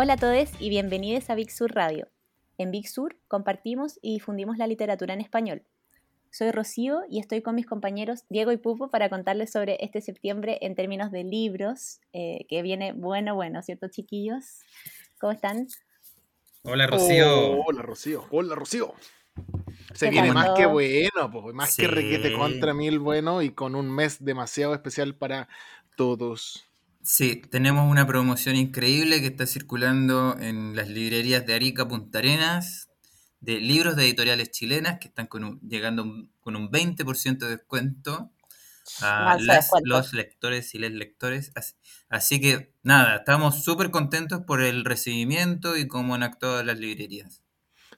Hola a todos y bienvenidos a Big Sur Radio. En Big Sur compartimos y difundimos la literatura en español. Soy Rocío y estoy con mis compañeros Diego y Pupo para contarles sobre este septiembre en términos de libros, eh, que viene bueno, bueno, ¿cierto, chiquillos? ¿Cómo están? Hola, Rocío. Oh, hola, Rocío. Hola, Rocío. Se viene más que bueno, pues, más que requete contra mil bueno y con un mes demasiado especial para todos. Sí, tenemos una promoción increíble que está circulando en las librerías de Arica Punta Arenas de libros de editoriales chilenas que están con llegando con un 20% de descuento a los lectores y les lectores. Así, que nada, estamos súper contentos por el recibimiento y cómo han actuado las librerías.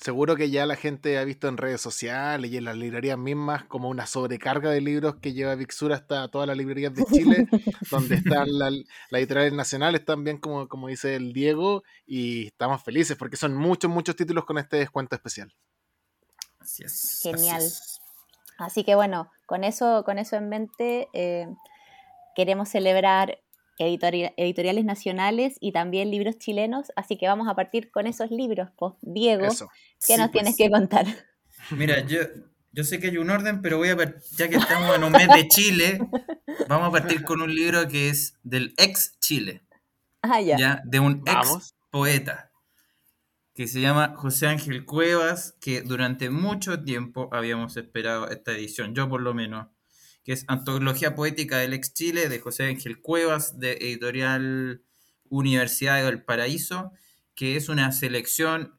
Seguro que ya la gente ha visto en redes sociales y en las librerías mismas como una sobrecarga de libros que lleva Vixura hasta todas las librerías de Chile, donde están las editoriales nacionales también, como, como dice el Diego, y estamos felices porque son muchos, muchos títulos con este descuento especial. Así es. Genial. Así, que bueno, con eso, con eso en mente, eh, queremos celebrar editoriales nacionales y también libros chilenos, así que vamos a partir con esos libros, pues Diego, ¿qué nos tienes pues. que contar? Mira, yo, yo sé que hay un orden, pero voy a ver, ya que estamos en un mes de Chile, vamos a partir con un libro que es del ex Chile, ah, ya. de un ex poeta, que se llama José Ángel Cuevas, que durante mucho tiempo habíamos esperado esta edición, yo por lo menos que es Antología Poética del Ex Chile, de José Ángel Cuevas, de Editorial Universidad del Paraíso, que es una selección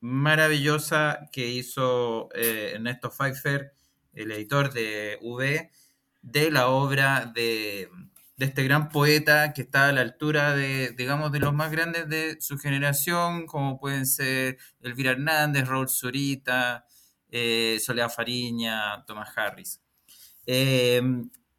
maravillosa que hizo eh, Ernesto Pfeiffer, el editor de V, de la obra de, este gran poeta que está a la altura de, digamos, de los más grandes de su generación, como pueden ser Elvira Hernández, Raúl Zurita, eh, Soledad Fariña, Tomás Harris. Eh,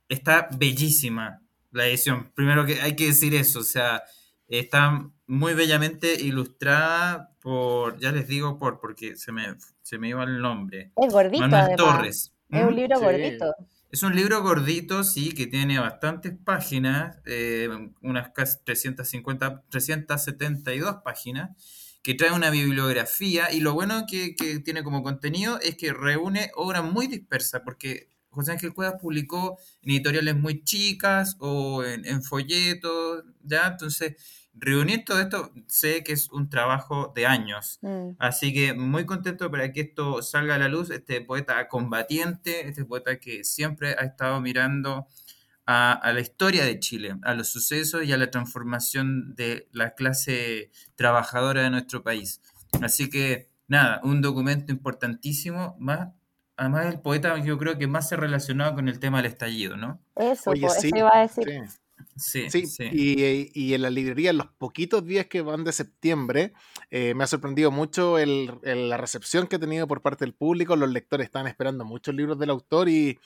está bellísima la edición. Primero que hay que decir eso, o sea, está muy bellamente ilustrada por, ya les digo por, porque se me, se me iba el nombre. Es gordito. Manuel Torres. Es un libro gordito. Es un libro gordito, sí, que tiene bastantes páginas, eh, unas casi 350, 372 páginas, que trae una bibliografía y lo bueno que, que tiene como contenido es que reúne obras muy dispersas, porque José Ángel Cuevas publicó en editoriales muy chicas o en, folletos, ¿ya? Entonces, reunir todo esto sé que es un trabajo de años. Mm. Así que muy contento para que esto salga a la luz, este poeta combatiente, este poeta que siempre ha estado mirando a, a, la historia de Chile, a los sucesos y a la transformación de la clase trabajadora de nuestro país. Así que, nada, un documento importantísimo, más además el poeta yo creo que más se relacionado con el tema del estallido, ¿no? Eso, Oye, sí, iba a decir. Sí. Sí, sí. Y, en la librería, en los poquitos días que van de septiembre, eh, me ha sorprendido mucho la recepción que ha tenido por parte del público. Los lectores están esperando muchos libros del autor y,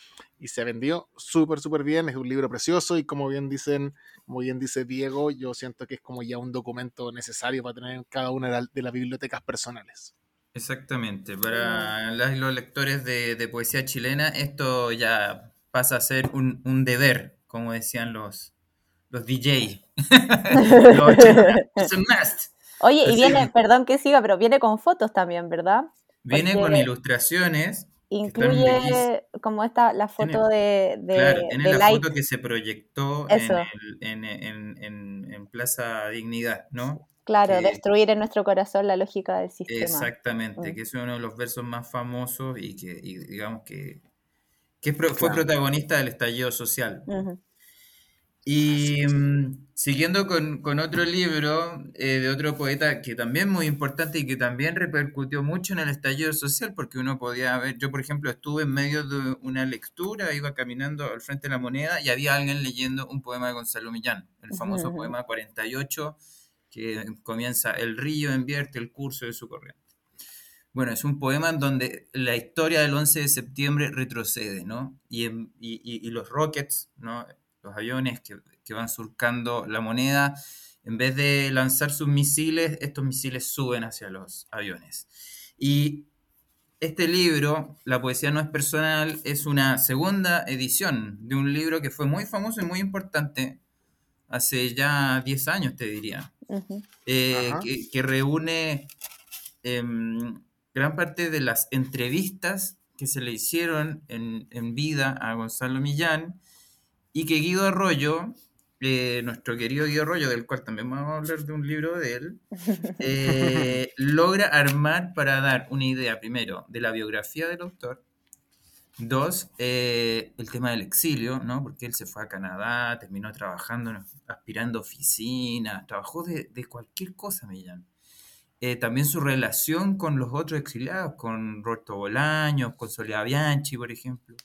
se vendió súper, súper bien. Es un libro precioso y como bien dicen, como bien dice Diego, yo siento que es como ya un documento necesario para tener en cada una de las bibliotecas personales. Exactamente, para los lectores de, poesía chilena esto ya pasa a ser un, deber, como decían los, los DJ. Oye, y viene, perdón que siga, pero viene con fotos también, ¿verdad? Viene con ilustraciones. Incluye como esta, la foto de, de, Claro, tiene la foto que se proyectó en, en Plaza Dignidad, ¿no? Claro, destruir en nuestro corazón la lógica del sistema. Exactamente, mm. que es uno de los versos más famosos y que, digamos que, fue protagonista del estallido social. Y mm, siguiendo con, otro libro eh, de otro poeta que también muy importante y que también repercutió mucho en el estallido social, porque uno podía ver, yo por ejemplo estuve en medio de una lectura, iba caminando al frente de la moneda y había alguien leyendo un poema de Gonzalo Millán, el famoso poema 48 que comienza El río invierte el curso de su corriente. Bueno, es un poema en donde la historia del 11 de septiembre retrocede, ¿no? Y, y, los rockets, ¿no? Los aviones que, que, van surcando la moneda, en vez de lanzar sus misiles, estos misiles suben hacia los aviones. Y este libro, La poesía no es personal, es una segunda edición de un libro que fue muy famoso y muy importante hace ya 10 años, te diría, eh, que, reúne em, gran parte de las entrevistas que se le hicieron en, en vida a Gonzalo Millán y que Guido Arroyo eh, nuestro querido Guido Arroyo, del cual también vamos a hablar de un libro de él, eh, logra armar para dar una idea, primero, de la biografía del autor, dos, eh, el tema del exilio, ¿no? porque él se fue a Canadá, terminó trabajando, aspirando oficinas, trabajó de, cualquier cosa, Millán. también su relación con los otros exiliados, con Roberto Bolaños, con Soledad Bianchi, por ejemplo.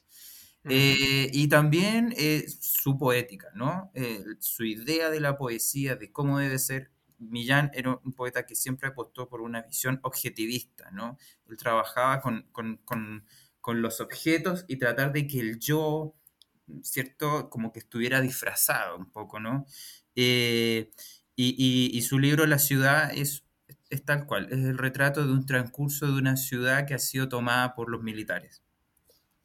Eh, y también eh, su poética, ¿no? Eh, su idea de la poesía, de cómo debe ser. Millán era un poeta que siempre apostó por una visión objetivista, ¿no? Él trabajaba con, con, con, con los objetos y tratar de que el yo, ¿cierto? Como que estuviera disfrazado un poco, ¿no? y, y, y, su libro La ciudad es, es tal cual, es el retrato de un transcurso de una ciudad que ha sido tomada por los militares.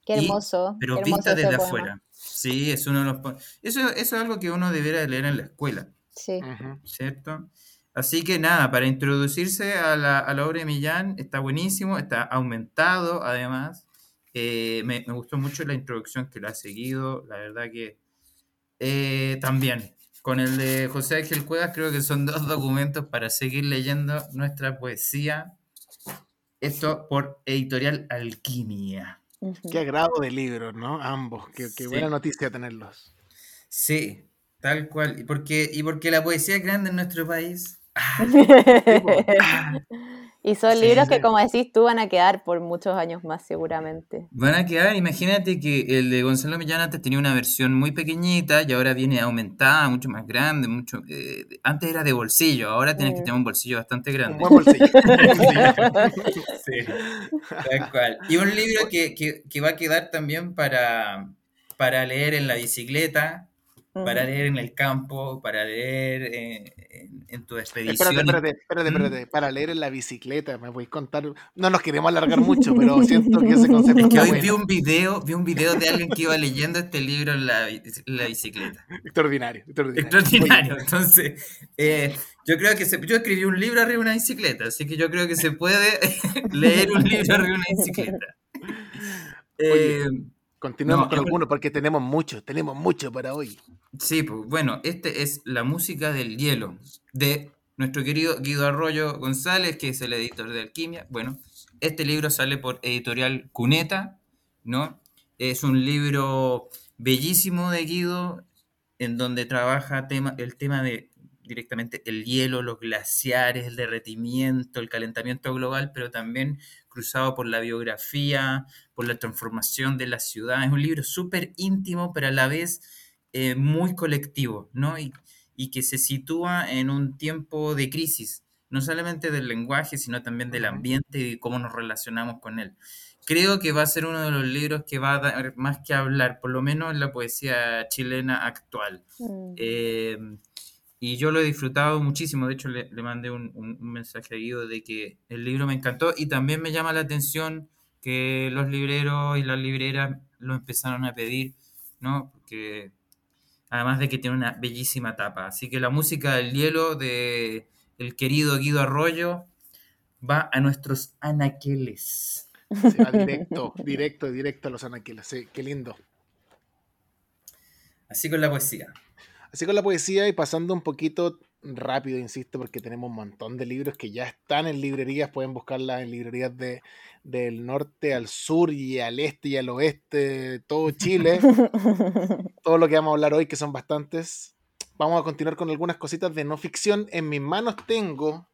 Qué hermoso. pero vista desde afuera. Sí, es uno de los... Eso, eso es algo que uno debería leer en la escuela. Sí. ¿Cierto? Así que nada, para introducirse a la, a la obra de Millán, está buenísimo, está aumentado además. Eh, me, me, gustó mucho la introducción que le ha seguido, la verdad que eh, también. Con el de José Ángel Cuevas creo que son dos documentos para seguir leyendo nuestra poesía. Esto por editorial Alquimia. Qué agrado de libros, ¿no? Ambos. Qué, buena noticia tenerlos. Sí, tal cual. Y porque, y porque la poesía es grande en nuestro país. Ah, y son libros que, como decís tú, van a quedar por muchos años más seguramente. Van a quedar, imagínate que el de Gonzalo Millán antes tenía una versión muy pequeñita y ahora viene aumentada, mucho más grande, mucho eh, antes era de bolsillo, ahora tienes que mm. tener un bolsillo bastante grande. Un buen bolsillo. sí, tal cual. Y un libro que, que, que va a quedar también para, para leer en la bicicleta, para leer en el campo, para leer eh, en, tu expedición. Espérate, espérate, espérate, para leer en la bicicleta, me voy a contar, no nos queremos alargar mucho, pero siento que ese concepto es que hoy vi un video, vi un video de alguien que iba leyendo este libro en la, bicicleta. Extraordinario, extraordinario. Extraordinario, entonces, eh, yo creo que se, yo escribí un libro arriba de una bicicleta, así que yo creo que se puede leer un libro arriba de una bicicleta. Eh, Continuemos con alguno porque tenemos mucho, tenemos mucho para hoy. Sí, pues bueno, este es La música del hielo de nuestro querido Guido Arroyo González, que es el editor de Alquimia. Bueno, este libro sale por editorial Cuneta, ¿no? Es un libro bellísimo de Guido, en donde trabaja tema, el tema de directamente el hielo, los glaciares, el derretimiento, el calentamiento global, pero también cruzado por la biografía, por la transformación de la ciudad. Es un libro súper íntimo, pero a la vez eh, muy colectivo, ¿no? Y, que se sitúa en un tiempo de crisis, no solamente del lenguaje, sino también del ambiente y cómo nos relacionamos con él. Creo que va a ser uno de los libros que va a dar más que hablar, por lo menos en la poesía chilena actual. Mm. Eh, y yo lo he disfrutado muchísimo. De hecho, le, mandé un, mensaje a Guido de que el libro me encantó y también me llama la atención que los libreros y las libreras lo empezaron a pedir, ¿no? Porque además de que tiene una bellísima tapa. Así que la música del hielo de el querido Guido Arroyo va a nuestros anaqueles. va directo, directo, directo a los anaqueles. Sí, qué lindo. Así con la poesía. Así con la poesía y pasando un poquito rápido, insisto, porque tenemos un montón de libros que ya están en librerías, pueden buscarlas en librerías de, del norte al sur y al este y al oeste, todo Chile, todo lo que vamos a hablar hoy, que son bastantes. Vamos a continuar con algunas cositas de no ficción. En mis manos tengo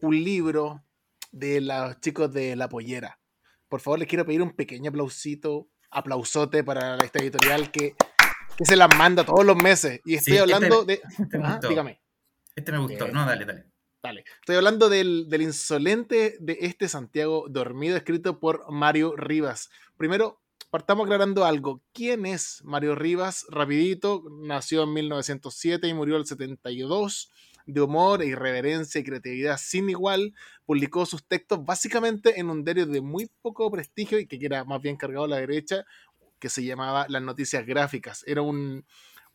un libro de los chicos de La Pollera. Por favor, les quiero pedir un pequeño aplausito, aplausote para esta editorial que que se las manda todos los meses. Y estoy este hablando de. Este ah, dígame. Este me gustó. No, dale, dale. Dale. Estoy hablando del, del, insolente de este Santiago dormido, escrito por Mario Rivas. Primero, partamos aclarando algo. ¿Quién es Mario Rivas? Rapidito, nació en 1907 y murió en el 72. De humor, irreverencia y creatividad sin igual, publicó sus textos básicamente en un diario de muy poco prestigio y que era más bien cargado a la derecha, que se llamaba Las Noticias Gráficas. Era un,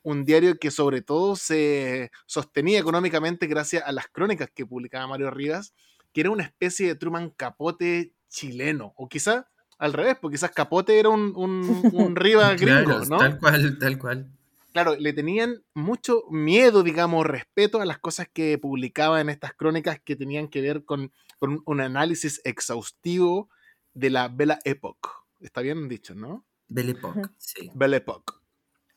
un diario que sobre todo se sostenía económicamente gracias a las crónicas que publicaba Mario Rivas, que era una especie de Truman Capote chileno, o quizá al revés, porque quizás Capote era un, un, Rivas gringo, ¿no? Tal cual, tal cual. Claro, le tenían mucho miedo, digamos, respeto a las cosas que publicaba en estas crónicas que tenían que ver con, un análisis exhaustivo de la Belle Époque. Está bien dicho, ¿no? Belle Époque, sí. Belle Époque.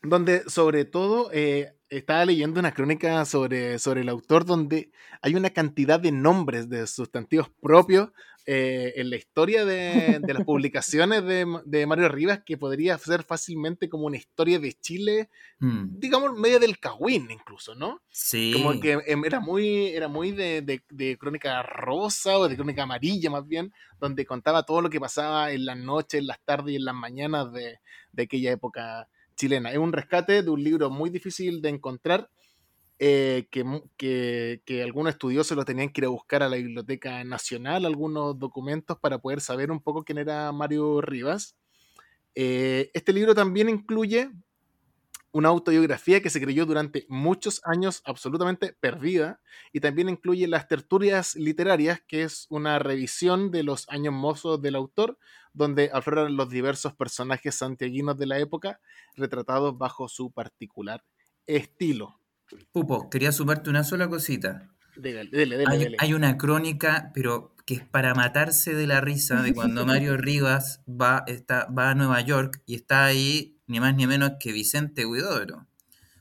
Donde sobre todo eh, estaba leyendo una crónica sobre, sobre el autor donde hay una cantidad de nombres de sustantivos propios eh, en la historia de, las publicaciones de, Mario Rivas que podría ser fácilmente como una historia de Chile, mm. digamos, medio del Cagüín incluso, ¿no? Sí. Como que em, era muy, era muy de, de, crónica rosa o de crónica amarilla más bien, donde contaba todo lo que pasaba en las noches, en las tardes y en las mañanas de, de aquella época chilena. Es un rescate de un libro muy difícil de encontrar, eh, que, que, algunos estudiosos lo tenían que ir a buscar a la Biblioteca Nacional, algunos documentos para poder saber un poco quién era Mario Rivas. Eh, este libro también incluye una autobiografía que se creyó durante muchos años absolutamente perdida y también incluye las tertulias literarias, que es una revisión de los años mozos del autor, donde afloran los diversos personajes santiaguinos de la época, retratados bajo su particular estilo. Pupo, quería sumarte una sola cosita. Dele, dele, hay, hay, una crónica, pero que es para matarse de la risa, de cuando Mario Rivas va, está, va a Nueva York y está ahí ni más ni menos que Vicente Huidobro,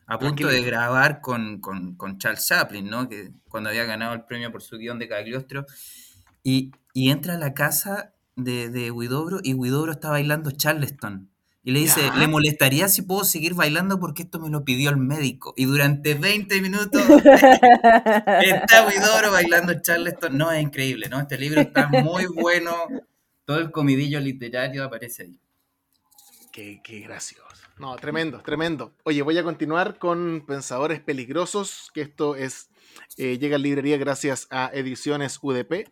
a punto de grabar con, Charles Chaplin, ¿no? que cuando había ganado el premio por su guion de Cagliostro, y, entra a la casa de, de Huidobro y Huidobro está bailando Charleston. Y le dice, ¿le molestaría si puedo seguir bailando porque esto me lo pidió el médico? Y durante 20 minutos está Huidobro bailando Charleston. No, es increíble, ¿no? Este libro está muy bueno. Todo el comidillo literario aparece ahí. Qué, gracioso. No, tremendo, tremendo. Oye, voy a continuar con Pensadores Peligrosos, que esto es, eh, llega a librería gracias a Ediciones UDP.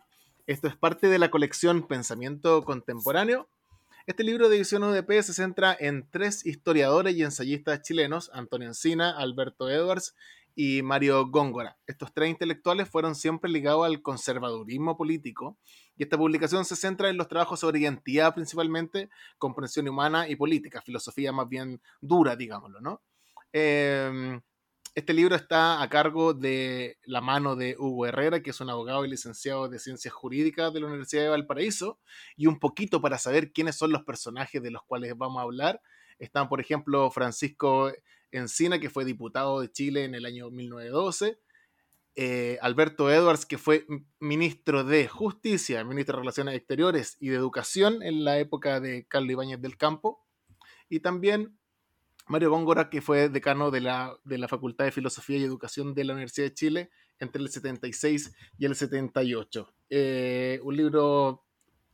Esto es parte de la colección Pensamiento Contemporáneo. Este libro de edición UDP se centra en tres historiadores y ensayistas chilenos, Antonio Encina, Alberto Edwards y Mario Góngora. Estos tres intelectuales fueron siempre ligados al conservadurismo político y esta publicación se centra en los trabajos sobre identidad principalmente, comprensión humana y política, filosofía más bien dura, digámoslo, ¿no? Em, este libro está a cargo de la mano de Hugo Herrera, que es un abogado y licenciado de Ciencias Jurídicas de la Universidad de Valparaíso, y un poquito para saber quiénes son los personajes de los cuales vamos a hablar. Están, por ejemplo, Francisco Encina, que fue diputado de Chile en el año 1912, eh, Alberto Edwards, que fue ministro de Justicia, ministro de Relaciones Exteriores y de Educación en la época de Carlos Ibáñez del Campo, y también Mario Góngora, que fue decano de la, de la Facultad de Filosofía y Educación de la Universidad de Chile entre el 76 y el 78. Eh, un libro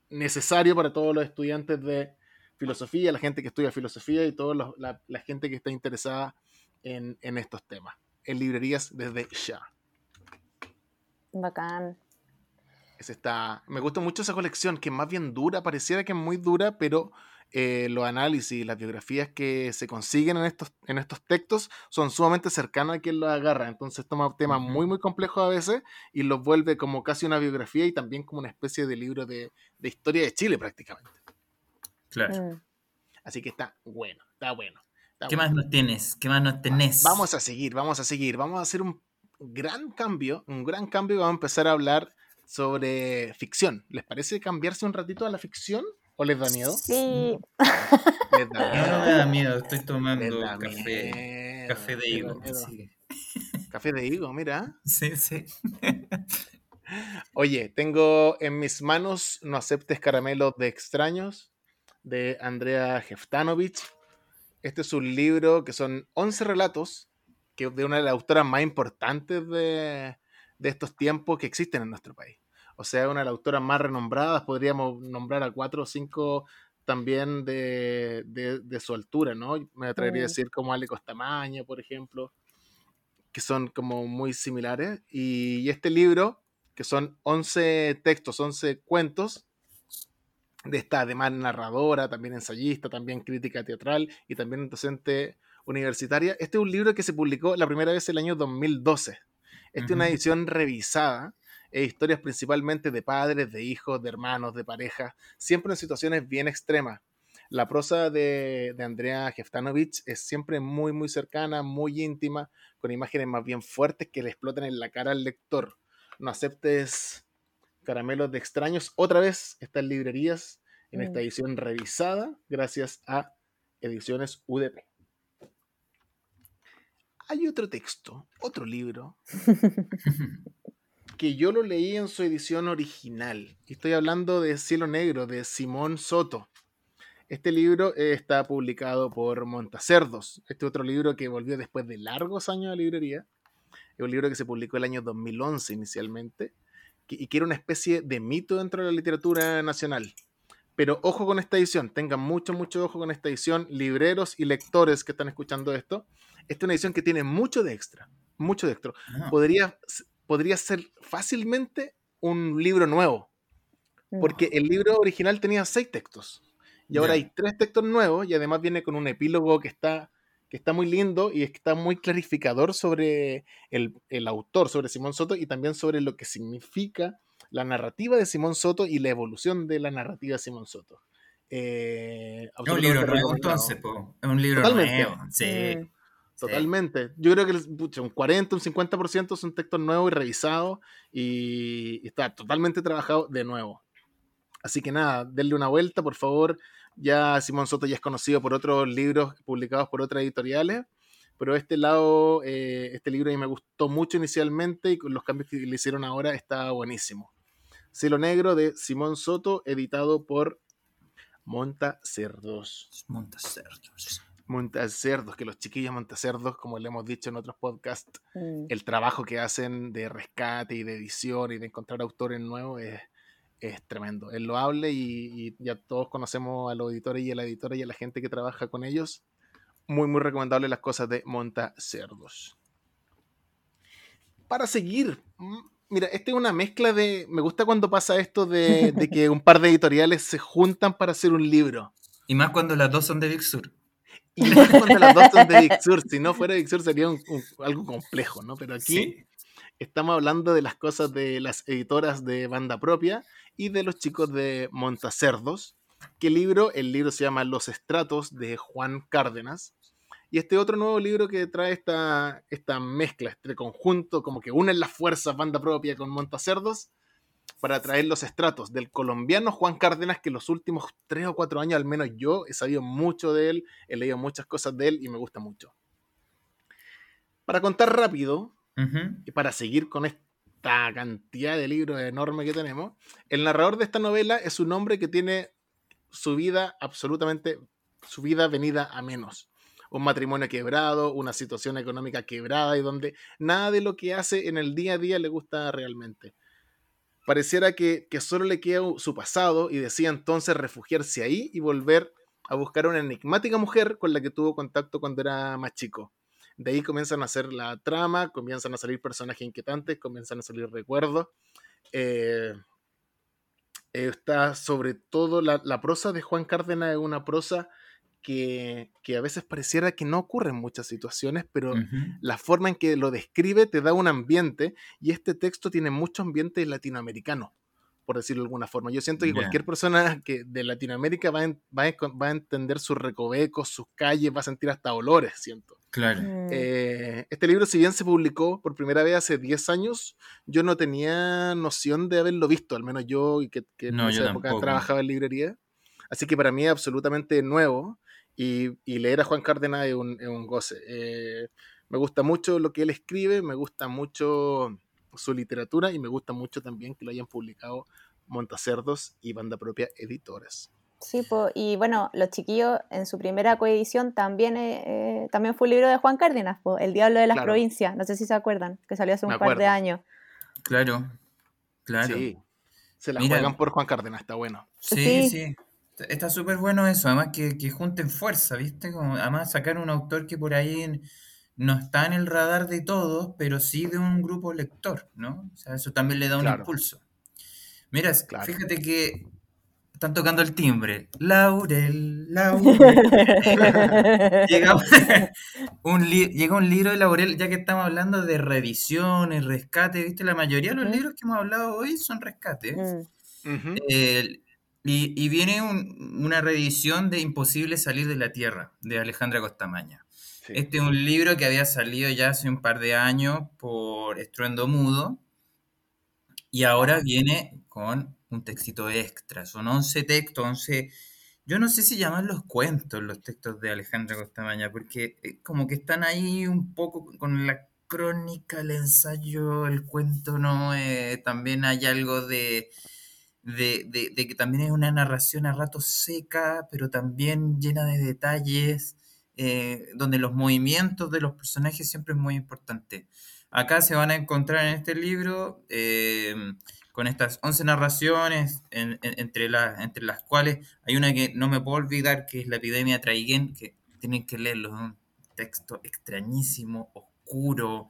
necesario para todos los estudiantes de filosofía, la gente que estudia filosofía y toda la, gente que está interesada en, estos temas. En librerías desde ya. Bacán. está, me gusta mucho esa colección, que es más bien dura, pareciera que es muy dura, pero eh, los análisis, las biografías que se consiguen en estos, en estos textos son sumamente cercanos a quien los agarra. Entonces toma temas muy, muy complejos a veces y los vuelve como casi una biografía y también como una especie de libro de, de historia de Chile prácticamente. Claro. Mm. Así que está bueno, está bueno. ¿Qué más nos tienes? ¿Qué más nos tenés? Vamos a seguir, vamos a seguir. Vamos a hacer un gran cambio, un gran cambio y vamos a empezar a hablar sobre ficción. ¿Les parece cambiarse un ratito a la ficción? ¿O les da miedo? Sí. ¿Les da miedo? No, me da miedo, estoy tomando café. Café de higo. Café de higo, mira. Sí, sí. Oye, tengo en mis manos No aceptes caramelos de extraños de Andrea Jeftanovich. Este es un libro que son 11 relatos que de una de las autoras más importantes de, estos tiempos que existen en nuestro país. O sea, una de las autoras más renombradas, podríamos nombrar a cuatro o cinco también de, su altura, ¿no? Me atrevería a decir como Ale Costamaña, por ejemplo, que son como muy similares. Y, este libro, que son 11 textos, 11 cuentos, de esta además narradora, también ensayista, también crítica teatral y también docente universitaria. Este es un libro que se publicó la primera vez el año 2012. Esta es una edición revisada e historias principalmente de padres, de hijos, de hermanos, de parejas, siempre en situaciones bien extremas. La prosa de, Andrea Jeftanovich es siempre muy, muy cercana, muy íntima, con imágenes más bien fuertes que le explotan en la cara al lector. No aceptes caramelos de extraños. Otra vez está en librerías en esta mm. edición revisada gracias a Ediciones UDP. Hay otro texto, otro libro, que yo lo leí en su edición original. Estoy hablando de Cielo Negro, de Simón Soto. Este libro eh, está publicado por Montacerdos. Este otro libro que volvió después de largos años de librería. Es un libro que se publicó el año 2011 inicialmente y que era una especie de mito dentro de la literatura nacional. Pero ojo con esta edición, tengan mucho, mucho ojo con esta edición, libreros y lectores que están escuchando esto. Esta es una edición que tiene mucho de extra, mucho de extra. Ah. Podría podría ser fácilmente un libro nuevo. Porque el libro original tenía seis textos. Y ahora hay tres textos nuevos y además viene con un epílogo que está, que está muy lindo y está muy clarificador sobre el, autor, sobre Simón Soto y también sobre lo que significa la narrativa de Simón Soto y la evolución de la narrativa de Simón Soto. Eh, es un libro nuevo entonces, es un libro nuevo. Sí. Totalmente. Yo creo que un 40, un 50% son textos nuevos y revisados y, está totalmente trabajado de nuevo. Así que nada, denle una vuelta, por favor. Ya Simón Soto ya es conocido por otros libros publicados por otras editoriales, pero este lado, eh, este libro a mí me gustó mucho inicialmente y con los cambios que le hicieron ahora está buenísimo. Cielo Negro de Simón Soto, editado por Montacerdos. Montacerdos. Montacerdos, que los chiquillos Montacerdos, como le hemos dicho en otros podcasts, mm. el trabajo que hacen de rescate y de edición y de encontrar autores nuevos es, es tremendo. Es loable y, y, ya todos conocemos a los editores y a la editora y a la gente que trabaja con ellos. Muy, muy recomendable las cosas de Montacerdos. Para seguir, mm, mira, esta es una mezcla de. Me gusta cuando pasa esto de, de que un par de editoriales se juntan para hacer un libro. Y más cuando las dos son de Big Sur. Y no las dos son de Big Sur, si no fuera Big Sur sería algo complejo, ¿no? Pero aquí estamos hablando de las cosas de las editoras de banda propia y de los chicos de Montacerdos. ¿Qué libro? El libro se llama Los Estratos de Juan Cárdenas. Y este otro nuevo libro que trae esta, esta mezcla, este conjunto, como que unen las fuerzas banda propia con Montacerdos, para traer los estratos del colombiano Juan Cárdenas, que los últimos tres o cuatro años al menos yo he sabido mucho de él, he leído muchas cosas de él y me gusta mucho. Para contar rápido, y para seguir con esta cantidad de libros enorme que tenemos, el narrador de esta novela es un hombre que tiene su vida absolutamente, su vida venida a menos. Un matrimonio quebrado, una situación económica quebrada y donde nada de lo que hace en el día a día le gusta realmente pareciera que, solo le queda su pasado y decía entonces refugiarse ahí y volver a buscar a una enigmática mujer con la que tuvo contacto cuando era más chico. De ahí comienzan a hacer la trama, comienzan a salir personajes inquietantes, comienzan a salir recuerdos. Eh, está sobre todo la, la, prosa de Juan Cárdenas, es una prosa que, a veces pareciera que no ocurre en muchas situaciones, pero la forma en que lo describe te da un ambiente y este texto tiene mucho ambiente latinoamericano, por decirlo de alguna forma. Yo siento que cualquier persona que de Latinoamérica va, va, a entender sus recovecos, sus calles, va a sentir hasta olores, siento. Claro. Mm. Eh, este libro, si bien se publicó por primera vez hace 10 años, yo no tenía noción de haberlo visto, al menos yo, y que, en esa época trabajaba en librería. Así que para mí es absolutamente nuevo. Y, leer a Juan Cárdenas es un, goce. Eh, me gusta mucho lo que él escribe, me gusta mucho su literatura y me gusta mucho también que lo hayan publicado Montacerdos y Banda Propia Editores. Sí, y bueno, Los Chiquillos en su primera coedición también, eh, también fue un libro de Juan Cárdenas, El Diablo de las Provincias, no sé si se acuerdan, que salió hace un par de años. Claro, claro. Sí, se la juegan por Juan Cárdenas, está bueno. sí. sí. Está súper bueno eso, además que, que junten fuerza, ¿viste? Como, además sacar un autor que por ahí no está en el radar de todos, pero sí de un grupo lector, ¿no? O sea, eso también le da un impulso. Mira, fíjate que están tocando el timbre. Laurel, Laurel. llega, un llega un libro de Laurel, ya que estamos hablando de revisiones, rescate, ¿viste? La mayoría de los libros que hemos hablado hoy son rescates. Mm. Y, viene una reedición de Imposible salir de la Tierra, de Alejandra Costamaña. Este es un libro que había salido ya hace un par de años por Estruendo Mudo. Y ahora viene con un textito extra. Son 11 textos, 11... Yo no sé si llamarlos cuentos los textos de Alejandra Costamaña, porque eh, como que están ahí un poco con la crónica, el ensayo, el cuento, ¿no? Eh, también hay algo de, de, de, que también es una narración a ratos seca, pero también llena de detalles, eh, donde los movimientos de los personajes siempre es muy importante. Acá se van a encontrar en este libro con estas 11 narraciones, entre, entre las cuales hay una que no me puedo olvidar, que es la epidemia Traiguén, que tienen que leerlo, es un texto extrañísimo, oscuro,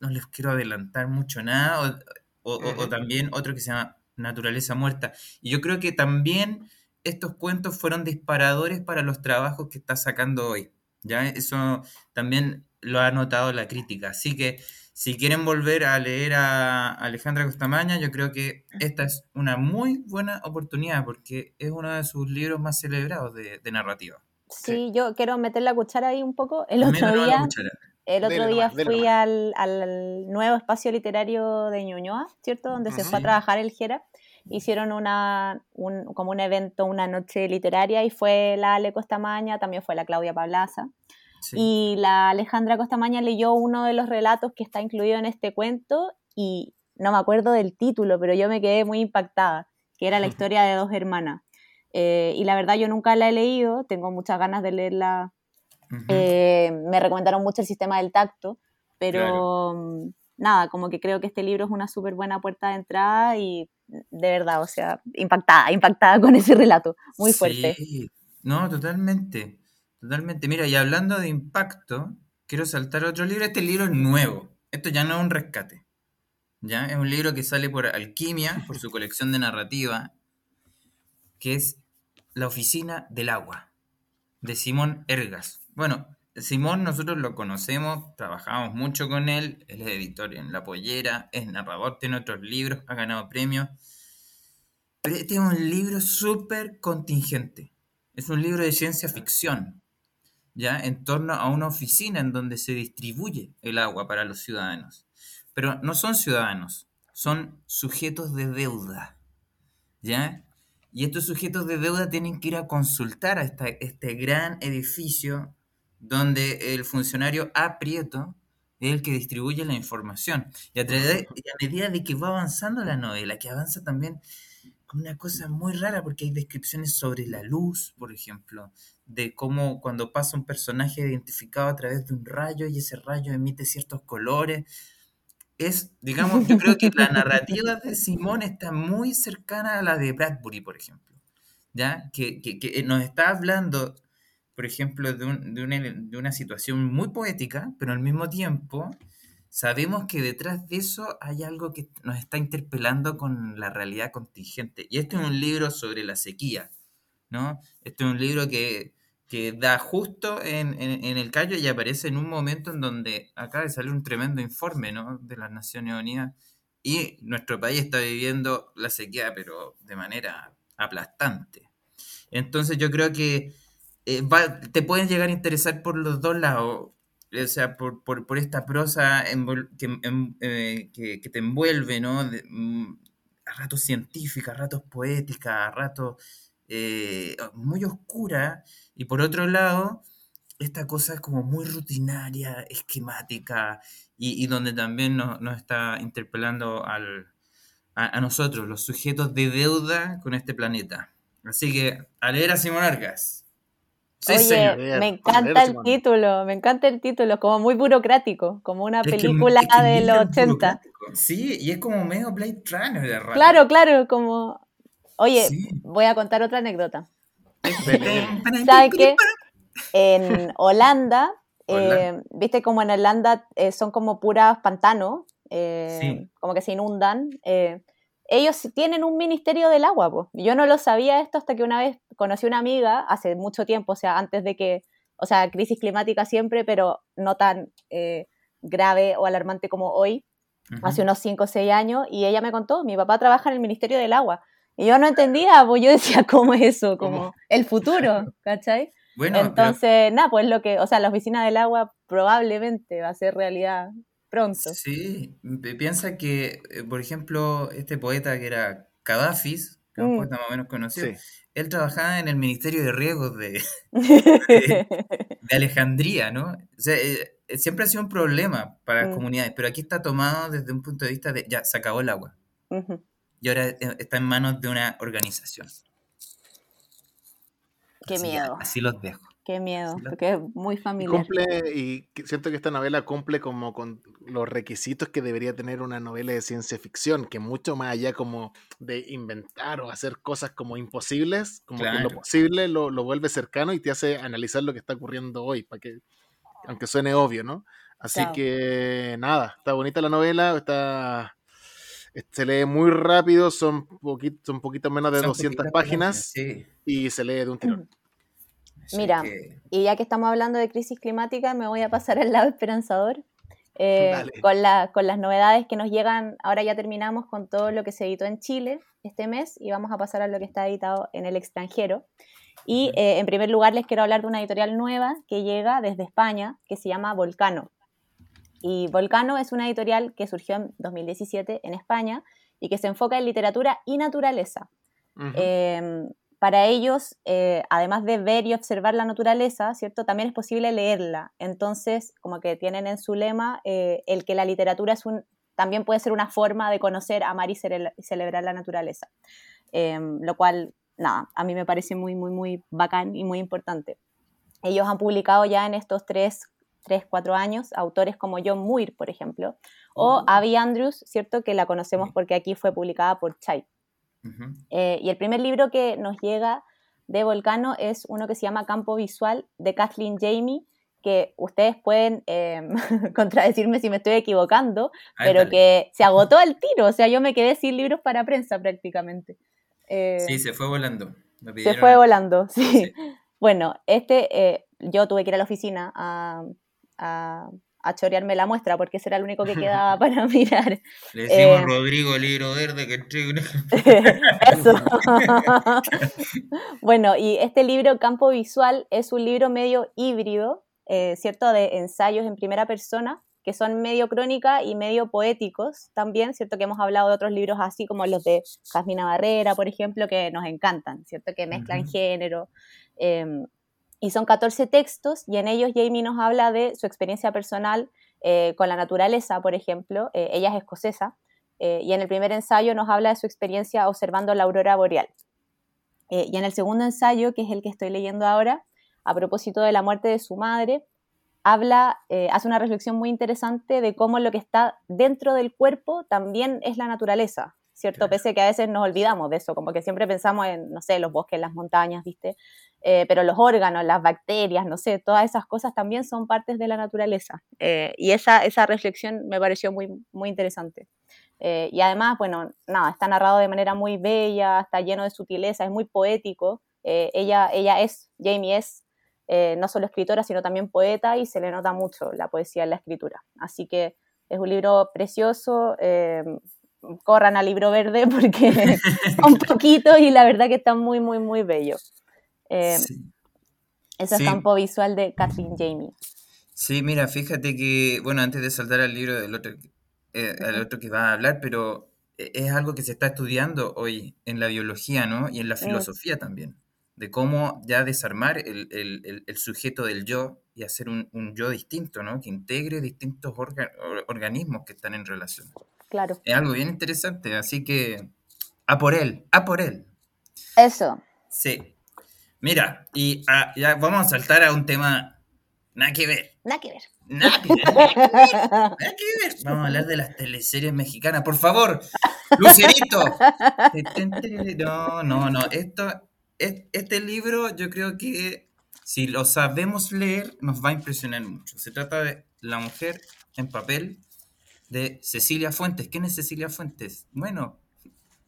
no les quiero adelantar mucho nada, o, también otro que se llama Naturaleza Muerta. Y yo creo que también estos cuentos fueron disparadores para los trabajos que está sacando hoy. ¿ya? Eso también lo ha notado la crítica. Así que si quieren volver a leer a Alejandra Costamaña, yo creo que esta es una muy buena oportunidad porque es uno de sus libros más celebrados de, narrativa. Sí, yo quiero meter la cuchara ahí un poco. El otro día, el otro día fui al, nuevo espacio literario de Ñuñoa, ¿cierto? Donde se fue a trabajar el Jera. Hicieron una, un, como un evento, una noche literaria y fue la Ale Costamaña, también fue la Claudia Pablaza. Y la Alejandra Costamaña leyó uno de los relatos que está incluido en este cuento y no me acuerdo del título, pero yo me quedé muy impactada, que era la historia de dos hermanas. Eh, y la verdad yo nunca la he leído, tengo muchas ganas de leerla. Eh, me recomendaron mucho el sistema del tacto, pero mm, nada, como que creo que este libro es una súper buena puerta de entrada y de verdad, o sea, impactada, impactada con ese relato, muy fuerte. Sí, no, totalmente. Totalmente. Mira, y hablando de impacto, quiero saltar otro libro. Este libro es nuevo. Esto ya no es un rescate. ¿Ya? Es un libro que sale por Alquimia, por su colección de narrativa, que es La Oficina del Agua, de Simón Ergas. Bueno, Simón nosotros lo conocemos, trabajamos mucho con él, él es editor en La Pollera, es narrador, tiene otros libros, ha ganado premios. Pero este es un libro súper contingente. Es un libro de ciencia ficción ya en torno a una oficina en donde se distribuye el agua para los ciudadanos. Pero no son ciudadanos, son sujetos de deuda. ¿Ya? Y estos sujetos de deuda tienen que ir a consultar a este gran edificio donde el funcionario aprieto es el que distribuye la información. Y a, a medida de que va avanzando la novela, que avanza también una cosa muy rara porque hay descripciones sobre la luz, por ejemplo, de cómo cuando pasa un personaje identificado a través de un rayo y ese rayo emite ciertos colores. Es, digamos, yo creo que la narrativa de Simón está muy cercana a la de Bradbury, por ejemplo, ¿ya? Que, que, nos está hablando, por ejemplo, de, una, situación muy poética, pero al mismo tiempo sabemos que detrás de eso hay algo que nos está interpelando con la realidad contingente. Y este es un libro sobre la sequía, ¿no? Este es un libro que, da justo en, el callo y aparece en un momento en donde acaba de salir un tremendo informe, ¿no? De las Naciones Unidas. Y nuestro país está viviendo la sequía, pero de manera aplastante. Entonces yo creo que eh, te pueden llegar a interesar por los dos lados o sea, por, esta prosa eh, que, te envuelve, ¿no? Mm, a ratos científica, a ratos poética, a ratos eh, muy oscura, y por otro lado, esta cosa como muy rutinaria, esquemática, y, donde también nos, está interpelando al, a, nosotros, los sujetos de deuda con este planeta. Así que, a leer a Simón Oye, me encanta el título, me encanta el título, como muy burocrático, como una película de los 80. Sí, y es como medio Blade Runner de Claro, claro, como... Oye, voy a contar otra anécdota. ¿Sabes qué? En Holanda, eh, viste como en Holanda eh, son como puras pantanos, eh, como que se inundan. Ellos tienen un ministerio del agua. Yo no lo sabía esto hasta que una vez conocí una amiga hace mucho tiempo, o sea, antes de que, o sea, crisis climática siempre, pero no tan eh, grave o alarmante como hoy, hace unos 5 o 6 años, y ella me contó, mi papá trabaja en el ministerio del agua. Y yo no entendía, pues yo decía, ¿cómo es eso? Como el futuro, ¿cachai? Bueno, Entonces, nada, pues lo que, o sea, la oficina del agua probablemente va a ser realidad pronto. Sí, piensa que, eh, por ejemplo, este poeta que era Kadafis, que es un mm. poeta más o menos conocido, él trabajaba en el Ministerio de Riegos de, de, Alejandría, ¿no? O sea, eh, eh, siempre ha sido un problema para las mm. comunidades, pero aquí está tomado desde un punto de vista de, ya, se acabó el agua. Y ahora está en manos de una organización. Qué miedo. así los dejo. Qué miedo, porque es muy familiar. Y, siento que esta novela cumple como con los requisitos que debería tener una novela de ciencia ficción, que mucho más allá como de inventar o hacer cosas como imposibles, como que lo posible lo, vuelve cercano y te hace analizar lo que está ocurriendo hoy, para que, aunque suene obvio, ¿no? Así que nada, está bonita la novela, está se lee muy rápido, son poquito, son poquito menos de 200 páginas, y se lee de un tirón. Mira, y ya que estamos hablando de crisis climática, me voy a pasar al lado esperanzador. Eh, con, la, con las novedades que nos llegan, ahora ya terminamos con todo lo que se editó en Chile este mes y vamos a pasar a lo que está editado en el extranjero. Y eh, en primer lugar les quiero hablar de una editorial nueva que llega desde España, que se llama Volcano. Y Volcano es una editorial que surgió en 2017 en España y que se enfoca en literatura y naturaleza para ellos, eh, además de ver y observar la naturaleza, ¿cierto? También es posible leerla. Entonces, como que tienen en su lema eh, el que la literatura es un, también puede ser una forma de conocer, amar y, celebrar la naturaleza. Em, lo cual, nada, a mí me parece muy, muy, muy bacán y muy importante. Ellos han publicado ya en estos tres, tres cuatro años autores como John Muir, por ejemplo, o oh. Abby Andrews, ¿cierto? Que la conocemos porque aquí fue publicada por Chai. Eh, y el primer libro que nos llega de Volcano es uno que se llama Campo Visual de Kathleen Jamie, que ustedes pueden eh, contradecirme si me estoy equivocando, pero que se agotó al tiro, o sea, yo me quedé sin libros para prensa prácticamente. Eh, sí, se fue volando. Se fue volando, sí. Bueno, este, yo tuve que ir a la oficina a, a chorearme la muestra, porque ese era el único que quedaba para mirar. Le decimos eh, Rodrigo libro verde que Eso. bueno, y este libro, Campo Visual, es un libro medio híbrido, eh, ¿cierto? De ensayos en primera persona, que son medio crónica y medio poéticos también, ¿cierto? Que hemos hablado de otros libros así como los de Jasmina Barrera, por ejemplo, que nos encantan, ¿cierto? Que mezclan género. Em, y son 14 textos y en ellos Jamie nos habla de su experiencia personal eh, con la naturaleza, por ejemplo. Eh, ella es escocesa eh, y en el primer ensayo nos habla de su experiencia observando la aurora boreal. y en el segundo ensayo, que es el que estoy leyendo ahora, a propósito de la muerte de su madre, habla, hace una reflexión muy interesante de cómo lo que está dentro del cuerpo también es la naturaleza, ¿cierto? Pese que a veces nos olvidamos de eso, como que siempre pensamos en, no sé, los bosques, las montañas, ¿viste? Eh, pero los órganos, las bacterias, no sé, todas esas cosas también son partes de la naturaleza. Eh, y esa, esa reflexión me pareció muy, muy interesante. Eh, y además, bueno, nada, está narrado de manera muy bella, está lleno de sutileza, es muy poético. ella, ella es, Jamie es no solo escritora, sino también poeta y se le nota mucho la poesía en la escritura. Así que es un libro precioso. Corran al libro verde porque un poquito y la verdad que está muy, muy, muy bello. Eh, ese es campo visual de Kathleen Jamie. Sí, mira, fíjate que, bueno, antes de saltar al libro del otro, eh, al otro que va a hablar, pero e, es algo que se está estudiando hoy en la biología, ¿no? Y en la filosofía también, de cómo ya desarmar el, el, el, sujeto del yo y hacer un, un, yo distinto, ¿no? Que integre distintos organismos que están en relación. Claro. Es algo bien interesante, así que a por él, a por él. Eso. Sí. Mira, y ah, ya vamos a saltar a un tema nada que ver. Nada que ver. Nada que ver. Nada que ver. Vamos a hablar de las teleseries mexicanas. Por favor, Lucerito. No, no, no. Esto, este libro yo creo que si lo sabemos leer nos va a impresionar mucho. Se trata de La mujer en papel de Cecilia Fuentes. ¿Quién es Cecilia Fuentes? Bueno,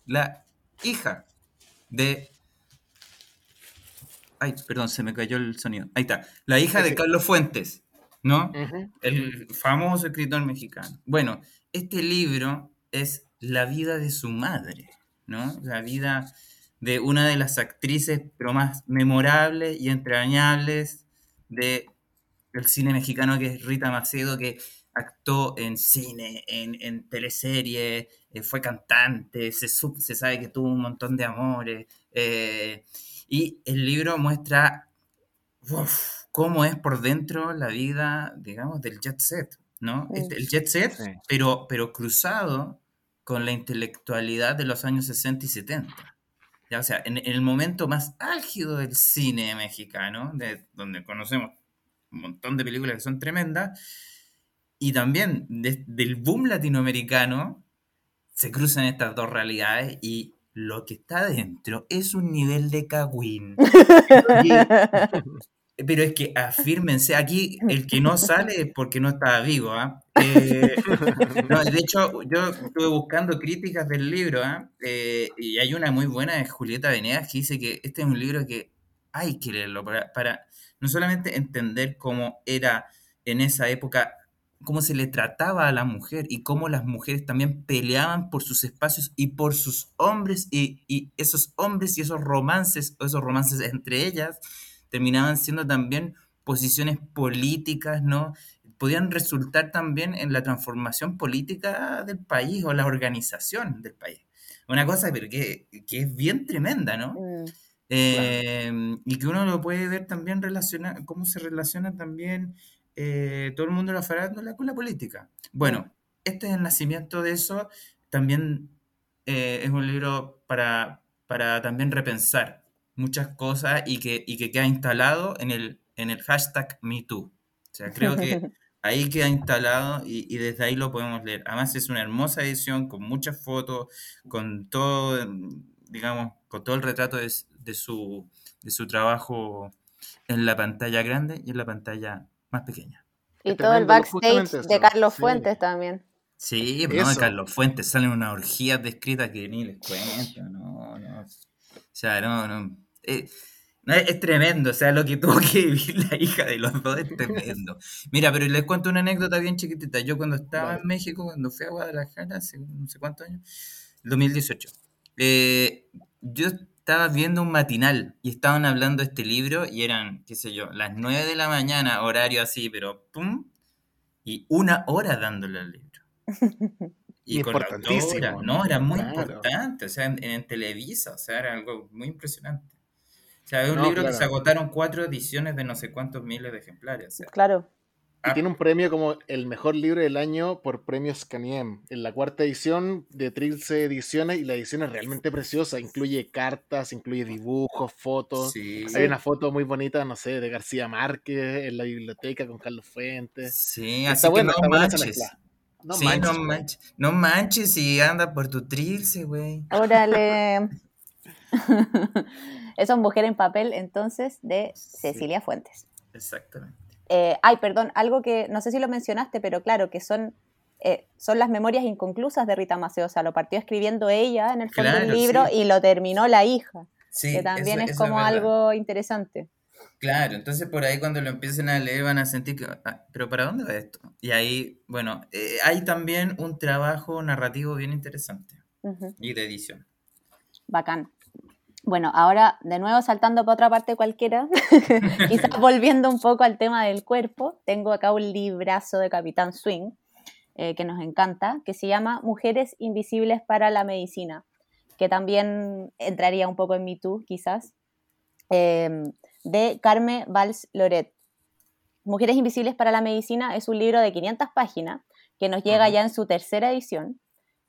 la hija de... Ay, perdón, se me cayó el sonido. Ahí está. La hija de Carlos Fuentes, ¿no? El famoso escritor mexicano. Bueno, este libro es la vida de su madre, ¿no? La vida de una de las actrices pero más memorables y entrañables de, del cine mexicano, que es Rita Macedo, que actuó en cine, en, en teleserie, eh, fue cantante, se, se, sabe que tuvo un montón de amores. Eh, y el libro muestra cómo es por dentro la vida, digamos, del jet set, ¿no? El jet set, pero, pero cruzado con la intelectualidad de los años 60 y 70. Ya, o sea, en, el momento más álgido del cine mexicano, de, donde conocemos un montón de películas que son tremendas, y también del boom latinoamericano, se cruzan estas dos realidades y lo que está dentro es un nivel de cagüín. Pero es que afírmense, aquí el que no sale es porque no estaba vivo. ¿ah? Eh, de hecho, yo estuve buscando críticas del libro ¿ah? eh, y hay una muy buena de Julieta Venegas que dice que este es un libro que hay que leerlo para, para no solamente entender cómo era en esa época cómo se le trataba a la mujer y cómo las mujeres también peleaban por sus espacios y por sus hombres y, y esos hombres y esos romances, o esos romances entre ellas, terminaban siendo también posiciones políticas, ¿no? Podían resultar también en la transformación política del país o la organización del país. Una cosa pero que, que es bien tremenda, ¿no? Mm, em, y que uno lo puede ver también relacionar, cómo se relaciona también eh, todo el mundo de la farándula con la política. Bueno, este es el nacimiento de eso. También eh, es un libro para, para también repensar muchas cosas y que, y que queda instalado en el, en el hashtag MeToo. O sea, creo que ahí queda instalado y, desde ahí lo podemos leer. Además es una hermosa edición con muchas fotos, con todo, digamos, con todo el retrato de, de, su, de su trabajo en la pantalla grande y en la pantalla más pequeña. Y todo el backstage de Carlos Fuentes también. Sí, no, de Carlos Fuentes salen unas orgías descritas que ni les cuento, no, no. O sea, no, no. Eh, es, tremendo, o sea, lo que tuvo que vivir la hija de los dos es tremendo. Mira, pero les cuento una anécdota bien chiquitita. Yo cuando estaba en México, cuando fui a Guadalajara, hace no sé cuántos años, 2018, eh, yo estaba viendo un matinal y estaban hablando de este libro y eran, qué sé yo, las 9 de la mañana, horario así, pero pum, y una hora dándole al libro. Y, con la autora, ¿no? Era muy importante, o sea, en, Televisa, o sea, era algo muy impresionante. O sea, es un libro que se agotaron cuatro ediciones de no sé cuántos miles de ejemplares. claro. Y ah. tiene un premio como el mejor libro del año por premios Caniem. En la cuarta edición de Trilce Ediciones y la edición es realmente preciosa. Incluye cartas, incluye dibujos, fotos. Hay una foto muy bonita, no sé, de García Márquez en la biblioteca con Carlos Fuentes. Sí, así que no manches. No, manches, no manches. y anda por tu Trilce, güey. Órale. Esa mujer en papel entonces de Cecilia Fuentes. Exactamente. Eh, ay, perdón, algo que no sé si lo mencionaste, pero claro, que son, eh, son las memorias inconclusas de Rita Maceo. O sea, lo partió escribiendo ella en el fondo del libro y lo terminó la hija. que también es como algo interesante. Claro, entonces por ahí cuando lo empiecen a leer van a sentir que, ah, pero ¿para dónde va esto? Y ahí, bueno, eh, hay también un trabajo narrativo bien interesante y de edición. Bacán. Bueno, ahora de nuevo saltando para otra parte cualquiera, quizás volviendo un poco al tema del cuerpo, tengo acá un librazo de Capitán Swing eh, que nos encanta, que se llama Mujeres Invisibles para la Medicina, que también entraría un poco en mi tú, quizás, em, de Carme Valls Loret. Mujeres Invisibles para la Medicina es un libro de 500 páginas que nos llega ya en su tercera edición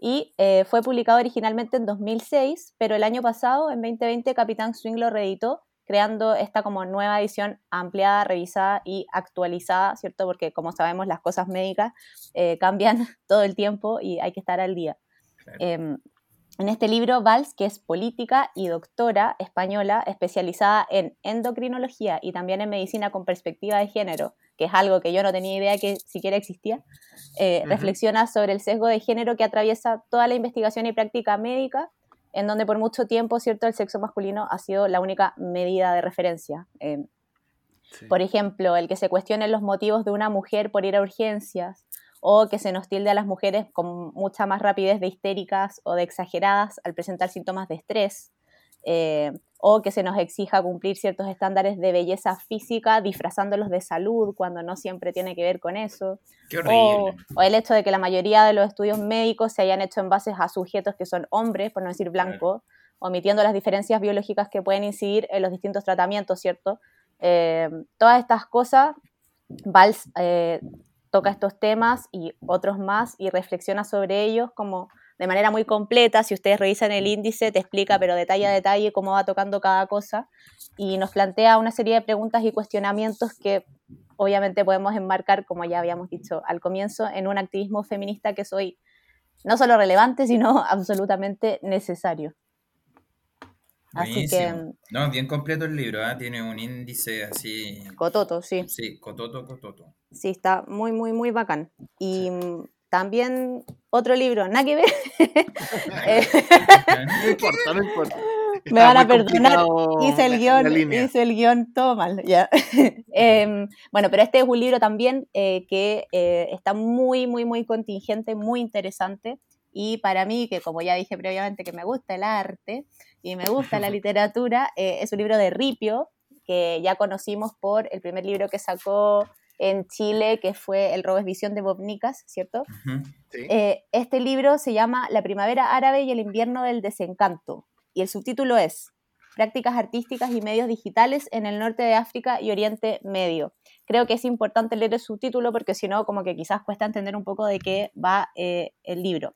y eh, fue publicado originalmente en 2006, pero el año pasado, en 2020, Capitán Swing lo reeditó, creando esta como nueva edición ampliada, revisada y actualizada, ¿cierto? Porque como sabemos las cosas médicas eh, cambian todo el tiempo y hay que estar al día. Em, en este libro, Valls, que es política y doctora española especializada en endocrinología y también en medicina con perspectiva de género, que es algo que yo no tenía idea que siquiera existía, eh, reflexiona sobre el sesgo de género que atraviesa toda la investigación y práctica médica en donde por mucho tiempo, ¿cierto?, el sexo masculino ha sido la única medida de referencia. Eh, por ejemplo, el que se cuestionen los motivos de una mujer por ir a urgencias, o que se nos tilde a las mujeres con mucha más rapidez de histéricas o de exageradas al presentar síntomas de estrés, eh, o que se nos exija cumplir ciertos estándares de belleza física disfrazándolos de salud cuando no siempre tiene que ver con eso. o, el hecho de que la mayoría de los estudios médicos se hayan hecho en base a sujetos que son hombres, por no decir blancos, omitiendo las diferencias biológicas que pueden incidir en los distintos tratamientos, ¿cierto? Eh, todas estas cosas, Valls eh, toca estos temas y otros más y reflexiona sobre ellos como de manera muy completa. Si ustedes revisan el índice, te explica, pero detalle a detalle, cómo va tocando cada cosa y nos plantea una serie de preguntas y cuestionamientos que obviamente podemos enmarcar, como ya habíamos dicho al comienzo, en un activismo feminista que es hoy no solo relevante, sino absolutamente necesario. Así que. No, bien completo el libro, ¿eh? tiene un índice así. Cototo, sí. Sí, cototo, cototo. Sí, está muy, muy, muy bacán. Y mm, también otro libro, nada que ver. Eh, no importa, no importa. Me van a perdonar, hice el guion, hice el guion todo mal, ya. Em, bueno, pero este es un libro también eh, que eh, está muy, muy, muy contingente, muy interesante. Y para mí, que como ya dije previamente, que me gusta el arte y me gusta la literatura, es un libro de Ripio, que ya conocimos por el primer libro que sacó en Chile, que fue El Robes Visión de Bob Nicas, ¿cierto? Eh, este libro se llama La Primavera Árabe y el Invierno del Desencanto, y el subtítulo es Prácticas Artísticas y Medios Digitales en el Norte de África y Oriente Medio. Creo que es importante leer el subtítulo porque si no, como que quizás cuesta entender un poco de qué va eh, el libro.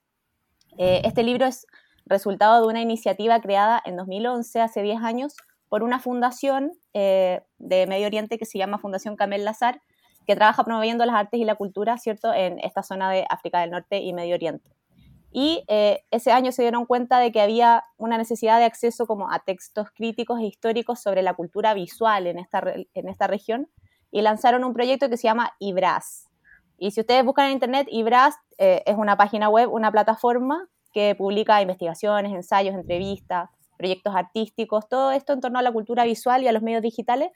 Eh, este libro es resultado de una iniciativa creada en 2011, hace 10 años, por una fundación de Medio Oriente que se llama Fundación Camel Lazar, que trabaja promoviendo las artes y la cultura, ¿cierto?, en esta zona de África del Norte y Medio Oriente. Y eh, ese año se dieron cuenta de que había una necesidad de acceso como a textos críticos e históricos sobre la cultura visual en esta, en esta región y lanzaron un proyecto que se llama IBRAS. Y si ustedes buscan en internet, IBRAS eh, es una página web, una plataforma que publica investigaciones, ensayos, entrevistas, proyectos artísticos, todo esto en torno a la cultura visual y a los medios digitales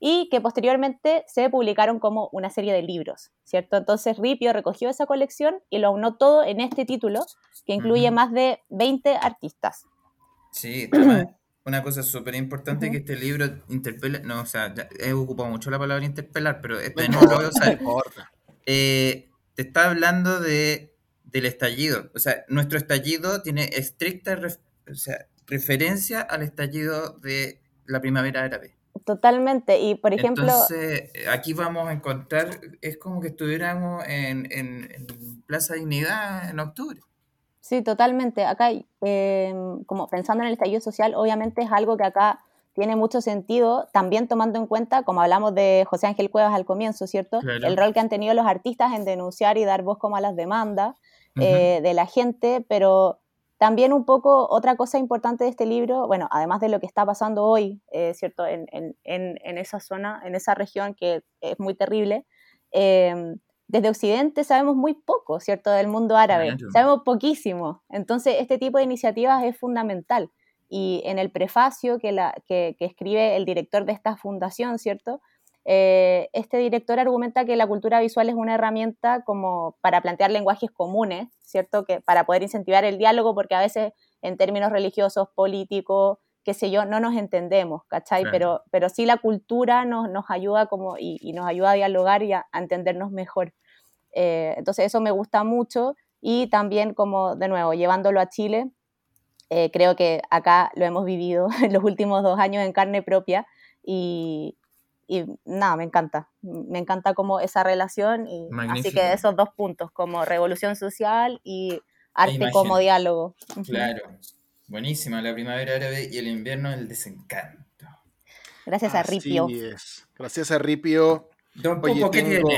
y que posteriormente se publicaron como una serie de libros, ¿cierto? Entonces Ripio recogió esa colección y lo aunó todo en este título, que incluye más de 20 artistas. Sí, una cosa súper importante que este libro interpela, no, o sea, he ocupado mucho la palabra interpelar, pero este no lo voy a usar. Eh, te está hablando de, del estallido, o sea, nuestro estallido tiene estricta referencia al estallido de la primavera árabe. Totalmente. Y por ejemplo. Entonces, aquí vamos a encontrar, es como que estuviéramos en, Plaza Dignidad en octubre. Sí, totalmente. Acá, em, como pensando en el estallido social, obviamente es algo que acá tiene mucho sentido, también tomando en cuenta, como hablamos de José Ángel Cuevas al comienzo, ¿cierto? El rol que han tenido los artistas en denunciar y dar voz como a las demandas eh, de la gente, pero también un poco otra cosa importante de este libro, bueno, además de lo que está pasando hoy, eh, ¿cierto? En, esa zona, en esa región que es muy terrible, em, desde Occidente sabemos muy poco, ¿cierto? Del mundo árabe, sabemos poquísimo. Entonces, este tipo de iniciativas es fundamental. Y en el prefacio que, la, que escribe el director de esta fundación, ¿cierto? Eh, este director argumenta que la cultura visual es una herramienta como para plantear lenguajes comunes, ¿cierto? Que para poder incentivar el diálogo, porque a veces en términos religiosos, políticos, qué sé yo, no nos entendemos, ¿cachai? Pero, pero sí la cultura nos, nos ayuda como y, nos ayuda a dialogar y a, entendernos mejor. Eh, entonces eso me gusta mucho y también como, de nuevo, llevándolo a Chile, eh, creo que acá lo hemos vivido en los últimos dos años en carne propia y, y nada, me encanta. Me encanta como esa relación. Y así que esos dos puntos, como revolución social y arte como diálogo. Claro. Buenísima, la primavera árabe y el invierno el desencanto. Gracias a Ripio. Es. Gracias a Ripio. Oye, tengo,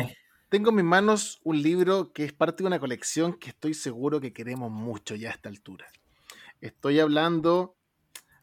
tengo en mis manos un libro que es parte de una colección que estoy seguro que queremos mucho ya a esta altura. Estoy hablando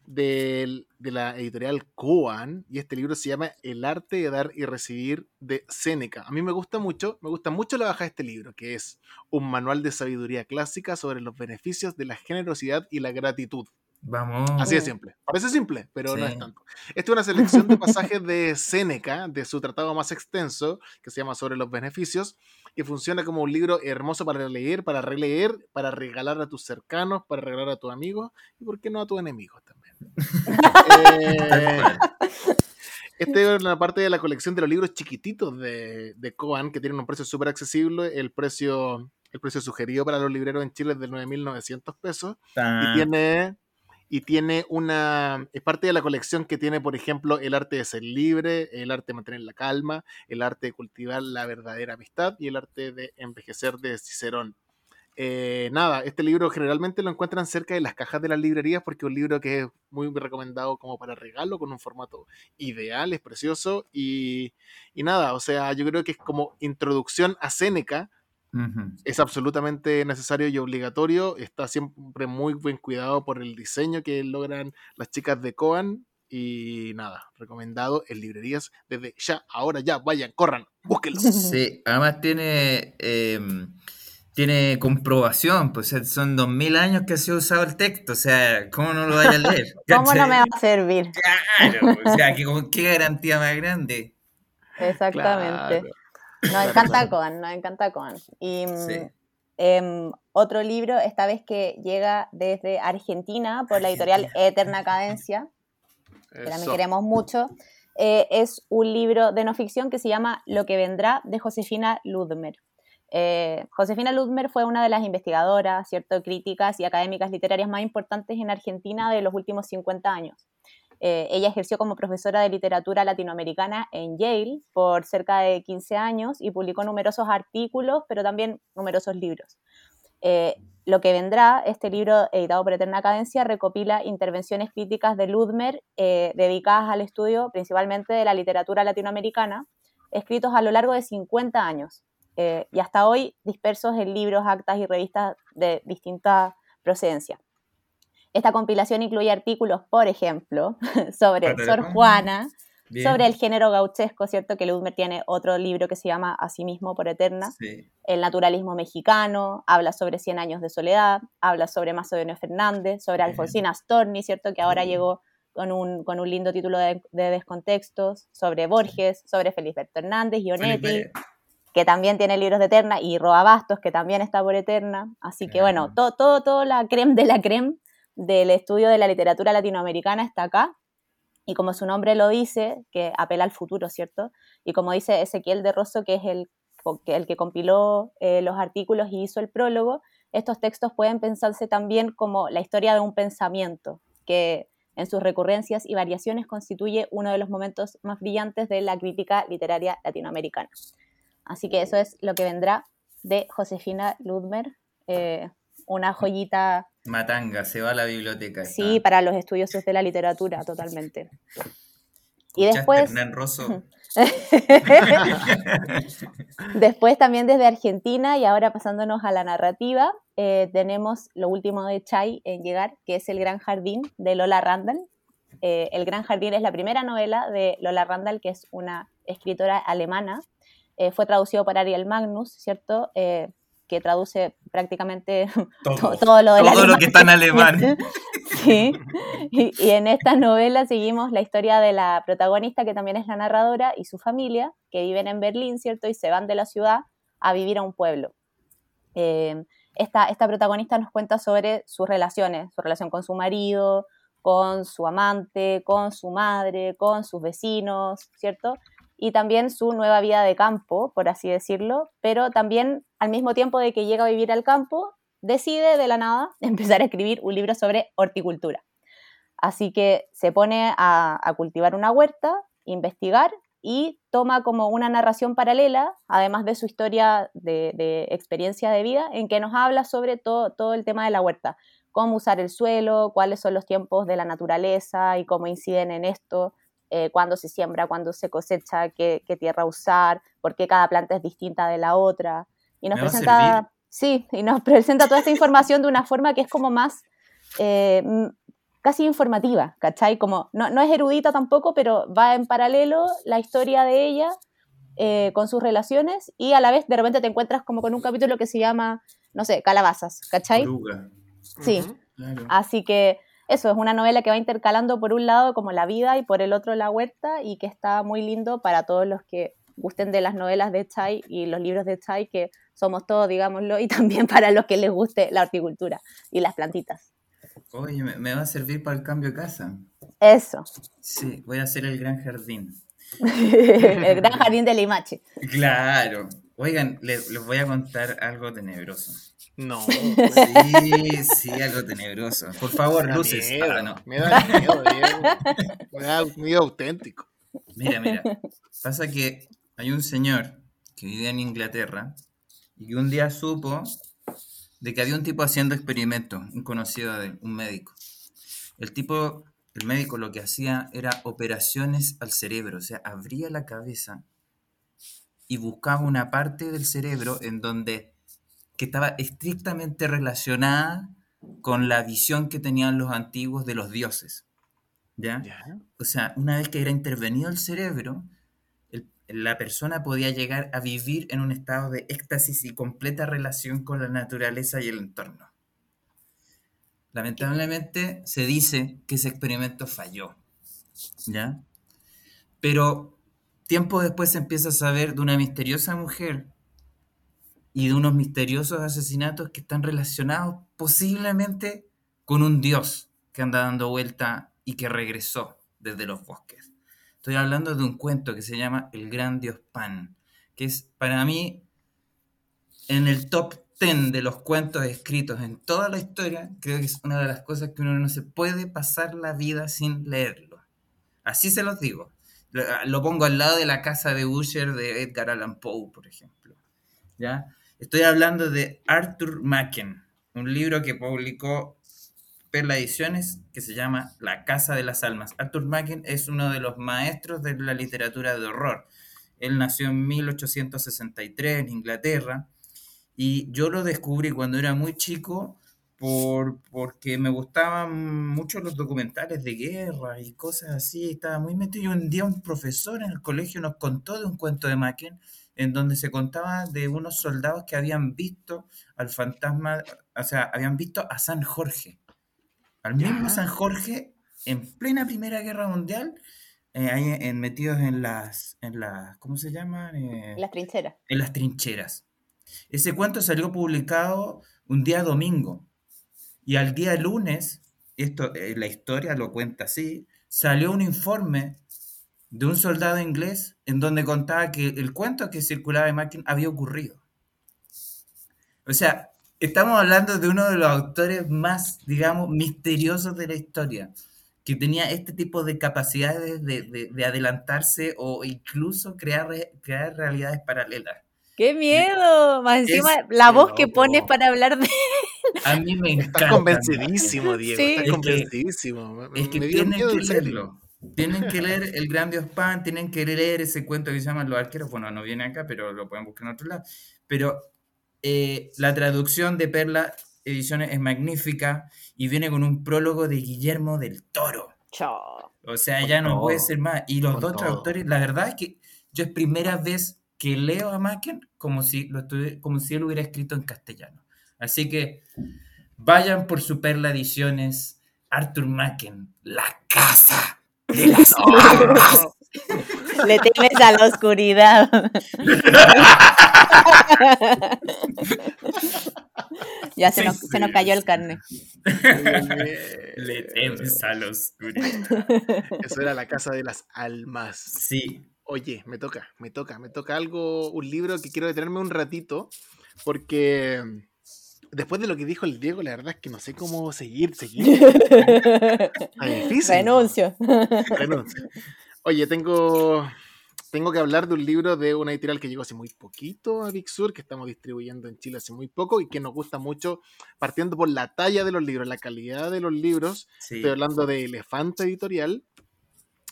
de la editorial Coan y este libro se llama El arte de dar y recibir de Séneca. A mí me gusta mucho, me gusta mucho la baja de este libro, que es un manual de sabiduría clásica sobre los beneficios de la generosidad y la gratitud. Vamos. Así de simple. Parece simple, pero no es tanto. Esta es una selección de pasajes de Séneca, de su tratado más extenso, que se llama Sobre los Beneficios, que funciona como un libro hermoso para leer, para releer, para regalar a tus cercanos, para regalar a tus amigos y, ¿por qué no, a tus enemigos también? eh, esta es una parte de la colección de los libros chiquititos de, de Coan, que tienen un precio súper accesible. El precio, el precio sugerido para los libreros en Chile es de 9.900 pesos. Y tiene y tiene una, es parte de la colección que tiene, por ejemplo, el arte de ser libre, el arte de mantener la calma, el arte de cultivar la verdadera amistad y el arte de envejecer de Cicerón. Eh, nada, este libro generalmente lo encuentran cerca de las cajas de las librerías porque es un libro que es muy recomendado como para regalo, con un formato ideal, es precioso y, y nada, o sea, yo creo que es como introducción a Séneca, es absolutamente necesario y obligatorio. Está siempre muy buen cuidado por el diseño que logran las chicas de Coan. Y nada, recomendado en librerías desde ya, ahora ya, vayan, corran, búsquenlo. Sí, además tiene, em, tiene comprobación, pues son dos mil años que se ha usado el texto, o sea, ¿cómo no lo vaya a leer? ¿Cómo no me va a servir? Claro, o sea, ¿qué, garantía más grande? Exactamente. Nos encanta Coan, nos encanta Coan. Y mm, em, otro libro, esta vez que llega desde Argentina por la editorial Eterna Cadencia, que también queremos mucho, eh, es un libro de no ficción que se llama Lo que vendrá de Josefina Ludmer. Eh, Josefina Ludmer fue una de las investigadoras, cierto, críticas y académicas literarias más importantes en Argentina de los últimos 50 años. Eh, ella ejerció como profesora de literatura latinoamericana en Yale por cerca de 15 años y publicó numerosos artículos, pero también numerosos libros. Eh, lo que vendrá, este libro editado por Eterna Cadencia, recopila intervenciones críticas de Ludmer eh, dedicadas al estudio principalmente de la literatura latinoamericana, escritos a lo largo de 50 años y hasta hoy dispersos en libros, actas y revistas de distinta procedencia. Esta compilación incluye artículos, por ejemplo, sobre Sor Juana, sobre el género gauchesco, ¿cierto? Que Ludmer tiene otro libro que se llama Asimismo por Eterna, el naturalismo mexicano, habla sobre Cien años de soledad, habla sobre Macedonio Fernández, sobre Alfonsina Storni, ¿cierto? Que ahora llegó con un, con un lindo título de, descontextos, sobre Borges, sobre Feliberto Hernández, Ionetti, que también tiene libros de Eterna, y Roa Bastos, que también está por Eterna. Así que bueno, todo, todo, todo la creme de la creme del estudio de la literatura latinoamericana está acá. Y como su nombre lo dice, que apela al futuro, ¿cierto? Y como dice Ezequiel de Rosso, que es el, el que compiló eh, los artículos y hizo el prólogo, estos textos pueden pensarse también como la historia de un pensamiento, que en sus recurrencias y variaciones constituye uno de los momentos más brillantes de la crítica literaria latinoamericana. Así que eso es lo que vendrá de Josefina Ludmer, eh, una joyita Matanga, se va a la biblioteca. Sí, para los estudiosos de la literatura, totalmente. Y después... después también desde Argentina y ahora pasándonos a la narrativa, eh, tenemos lo último de Chai en llegar, que es El Gran Jardín de Lola Randall. Eh, el Gran Jardín es la primera novela de Lola Randall, que es una escritora alemana. Eh, fue traducido por Ariel Magnus, ¿cierto? Que traduce prácticamente todo, lo, de todo lo que está en alemán. sí, y, en esta novela seguimos la historia de la protagonista, que también es la narradora, y su familia, que viven en Berlín, ¿cierto? Y se van de la ciudad a vivir a un pueblo. Eh, esta, esta protagonista nos cuenta sobre sus relaciones, su relación con su marido, con su amante, con su madre, con sus vecinos, ¿cierto? Y también su nueva vida de campo, por así decirlo, pero también al mismo tiempo de que llega a vivir al campo, decide de la nada empezar a escribir un libro sobre horticultura. Así que se pone a, cultivar una huerta, investigar y toma como una narración paralela, además de su historia de, experiencia de vida, en que nos habla sobre todo, todo el tema de la huerta, cómo usar el suelo, cuáles son los tiempos de la naturaleza y cómo inciden en esto, eh, cuándo se siembra, cuándo se cosecha, qué, tierra usar, por qué cada planta es distinta de la otra. Y nos presenta, sí, y nos presenta toda esta información de una forma que es como más eh, casi informativa, ¿cachai? Como, no, no, es erudita tampoco, pero va en paralelo la historia de ella eh, con sus relaciones y a la vez de repente te encuentras como con un capítulo que se llama, no sé, calabazas, ¿cachai? Sí. Así que eso es una novela que va intercalando por un lado como la vida y por el otro la huerta y que está muy lindo para todos los que gusten de las novelas de Chai y los libros de Chai, que somos todos, digámoslo, y también para los que les guste la horticultura y las plantitas. Oye, me, va a servir para el cambio de casa. Eso. Sí, voy a hacer el gran jardín. el gran jardín de Limache. Claro. Oigan, les, voy a contar algo tenebroso. No. Sí, sí, algo tenebroso. Por favor, luces. Ah, no. Me da miedo, Diego. Me da miedo auténtico. Mira, mira. Pasa que hay un señor que vive en Inglaterra y que un día supo de que había un tipo haciendo experimentos, un conocido de un médico. El tipo, el médico lo que hacía era operaciones al cerebro, o sea, abría la cabeza y buscaba una parte del cerebro en donde que estaba estrictamente relacionada con la visión que tenían los antiguos de los dioses. ¿Ya? O sea, una vez que era intervenido el cerebro, la persona podía llegar a vivir en un estado de éxtasis y completa relación con la naturaleza y el entorno. Lamentablemente se dice que ese experimento falló, ¿ya? Pero tiempo después se empieza a saber de una misteriosa mujer y de unos misteriosos asesinatos que están relacionados posiblemente con un dios que anda dando vuelta y que regresó desde los bosques. Estoy hablando de un cuento que se llama El Gran Dios Pan, que es para mí en el top 10 de los cuentos escritos en toda la historia, creo que es una de las cosas que uno no se puede pasar la vida sin leerlo. Así se los digo. Lo, pongo al lado de la casa de Usher de Edgar Allan Poe, por ejemplo. ¿Ya? Estoy hablando de Arthur Machen, un libro que publicó Perla Ediciones que se llama La Casa de las Almas. Arthur Machen es uno de los maestros de la literatura de horror. Él nació en 1863 en Inglaterra y yo lo descubrí cuando era muy chico por, porque me gustaban mucho los documentales de guerra y cosas así. Estaba muy metido y un día un profesor en el colegio nos contó de un cuento de Machen en donde se contaba de unos soldados que habían visto al fantasma, o sea, habían visto a San Jorge al mismo San Jorge, en plena Primera Guerra Mundial, eh, ahí metidos en las, en las, ¿cómo se llaman? Eh, las trincheras. En las trincheras. Ese cuento salió publicado un día domingo. Y al día lunes, esto, eh, la historia lo cuenta así, salió un informe de un soldado inglés en donde contaba que el cuento que circulaba en máquina había ocurrido. O sea, Estamos hablando de uno de los autores más, digamos, misteriosos de la historia, que tenía este tipo de capacidades de, adelantarse o incluso crear, crear realidades paralelas. ¡Qué miedo! Más encima, la voz que pones para hablar de él. A mí me encanta. Estás convencidísimo, Diego. Estás convencidísimo. es que tienen que leerlo. Tienen que leer El Gran Dios Pan, tienen que leer ese cuento que se llama Los Arqueros. Bueno, no viene acá, pero lo pueden buscar en otro lado. Pero eh, la traducción de Perla Ediciones es magnífica y viene con un prólogo de Guillermo del Toro. O sea, ya no puede ser más. Y los dos traductores, la verdad es que yo es primera vez que leo a Macken como si, lo como si él hubiera escrito en castellano. Así que vayan por su Perla Ediciones, Arthur Macken, La Casa de las Almas. Le temes a la oscuridad. ya se nos, se nos, cayó el carne. Le temes a la oscuridad. Eso era la casa de las almas. Sí. Oye, me toca, me toca, me toca algo, un libro que quiero detenerme un ratito, porque después de lo que dijo el Diego, la verdad es que no sé cómo seguir, seguir. difícil. Renuncio. Renuncio. Oye, tengo, tengo que hablar de un libro de una editorial que llegó hace muy poquito a Big Sur, que estamos distribuyendo en Chile hace muy poco y que nos gusta mucho, partiendo por la talla de los libros, la calidad de los libros. Estoy hablando de Elefante Editorial.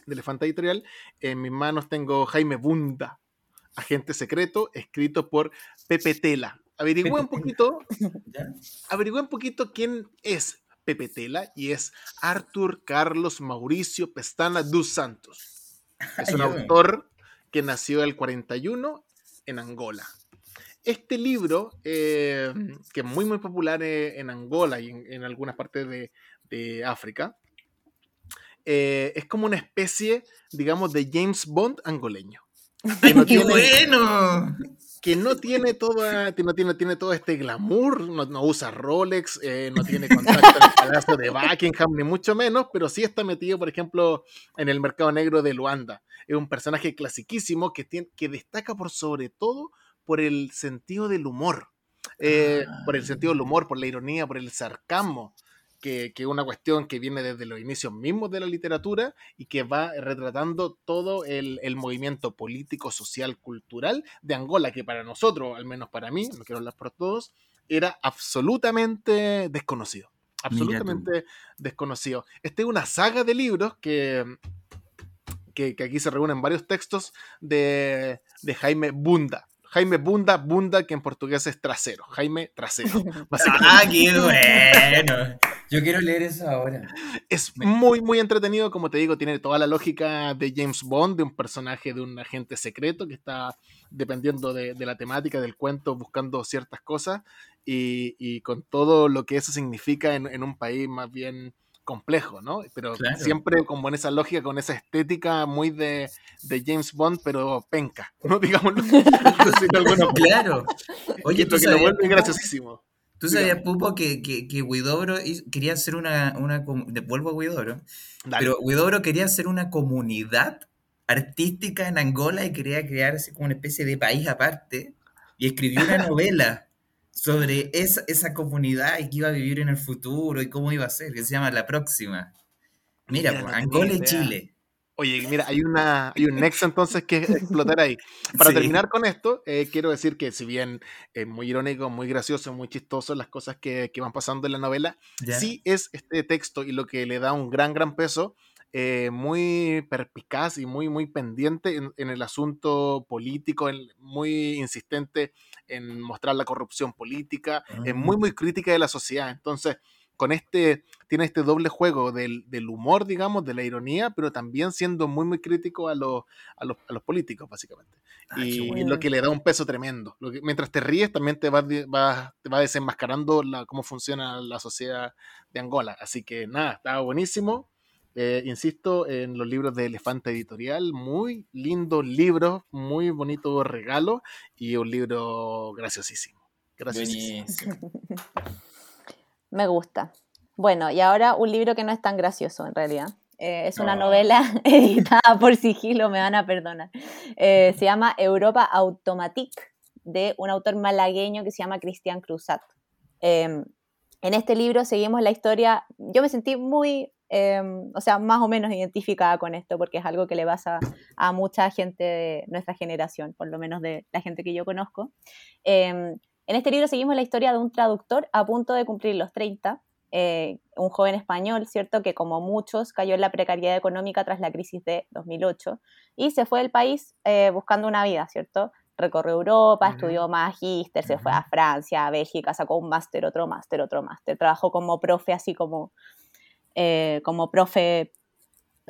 De Elefante Editorial. En mis manos tengo Jaime Bunda, Agente Secreto, escrito por Pepe Tela. Averigüé un poquito, averigüé un poquito quién es Pepe Tela y es Arthur Carlos Mauricio Pestana dos Santos. Es un autor que nació el 41 en Angola. Este libro, eh, que es muy muy popular eh, en Angola y en, algunas partes de, de África. Eh, es como una especie, digamos, de James Bond angoleño. ¡Qué bueno! Que no tiene toda, no tiene, tiene todo este glamour, no, usa Rolex, eh, no tiene contacto en el palacio de Buckingham, ni mucho menos, pero sí está metido, por ejemplo, en el mercado negro de Luanda. Es un personaje clasiquísimo que, tiene, que destaca por sobre todo por el sentido del humor. Eh, por el sentido del humor, por la ironía, por el sarcasmo que es una cuestión que viene desde los inicios mismos de la literatura y que va retratando todo el, movimiento político, social, cultural de Angola, que para nosotros, al menos para mí, no quiero hablar por todos, era absolutamente desconocido. Absolutamente desconocido. Esta es una saga de libros que, que, aquí se reúnen varios textos de, de Jaime Bunda. Jaime Bunda, Bunda, que en portugués es trasero. Jaime Trasero. ah, qué bueno. Yo quiero leer eso ahora. Es muy, muy entretenido, como te digo, tiene toda la lógica de James Bond, de un personaje de un agente secreto que está dependiendo de, la temática del cuento, buscando ciertas cosas y, con todo lo que eso significa en un país más bien complejo, ¿no? Pero siempre como en esa lógica, con esa estética muy de, James Bond, pero penca, ¿no? Digámoslo. claro. Oye, tú sabías, lo vuelve graciosísimo. ¿Tú sabías, Pupo, que, que, que Huidobro quería hacer una, una... Vuelvo a. Pero quería hacer una comunidad artística en Angola y quería crearse como una especie de país aparte. Y escribió una novela sobre esa, esa comunidad y que iba a vivir en el futuro y cómo iba a ser, que se llama La Próxima. Mira, pues, Angola y Chile. Oye, mira, hay, una, hay un nexo entonces que explotar ahí. Para terminar con esto, eh, quiero decir que si bien es muy irónico, muy gracioso, muy chistoso las cosas que, que van pasando en la novela, sí es este texto y lo que le da un gran, gran peso, eh, muy perpicaz y muy, muy pendiente en, en el asunto político, muy insistente en mostrar la corrupción política, es muy, ah. muy crítica de la sociedad. Entonces, con este, tiene este doble juego del, humor, digamos, de la ironía, pero también siendo muy, muy crítico a, los, a, los, a los políticos, básicamente. Ah, y lo que le da un peso tremendo. Lo que, mientras te ríes, también te va, va, te va desenmascarando la, cómo funciona la sociedad de Angola. Así que nada, estaba buenísimo. Eh, insisto, en los libros de Elefante Editorial, muy lindos libros, muy bonito regalo y un libro graciosísimo. Graciosísimo. Me gusta. Bueno, y ahora un libro que no es tan gracioso en realidad. Eh, es una novela editada por sigilo, me van a perdonar. Eh, se llama Europa Automatique, de un autor malagueño que se llama Cristian Cruzat. Em, en este libro seguimos la historia, yo me sentí muy Em, o sea, más o menos identificada con esto, porque es algo que le pasa a mucha gente de nuestra generación, por lo menos de la gente que yo conozco. En este libro seguimos la historia de un traductor a punto de cumplir los 30, eh, un joven español, ¿cierto?, que como muchos cayó en la precariedad económica tras la crisis de 2008 y se fue del país eh, buscando una vida, ¿cierto? Recorrió Europa, estudió magíster, se fue a Francia, a Bélgica, sacó un máster, otro máster, otro máster, trabajó como profe, así como eh, como profe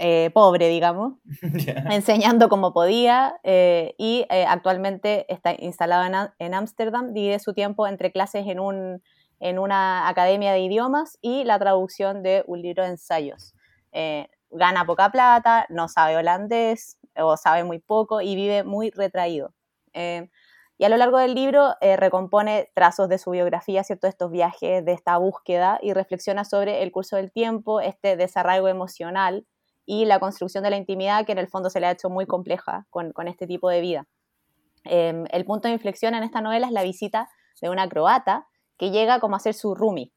eh, pobre, digamos, enseñando como podía eh, y actualmente está instalado en Ámsterdam, divide su tiempo entre clases en, un, en una academia de idiomas y la traducción de un libro de ensayos. gana poca plata, no sabe holandés o sabe muy poco y vive muy retraído. Y a lo largo del libro eh, recompone trazos de su biografía, ¿cierto? Estos viajes, de esta búsqueda y reflexiona sobre el curso del tiempo, este desarraigo emocional y la construcción de la intimidad que en el fondo se le ha hecho muy compleja con, este tipo de vida. Em, el punto de inflexión en esta novela es la visita de una croata que llega como a ser su roomie.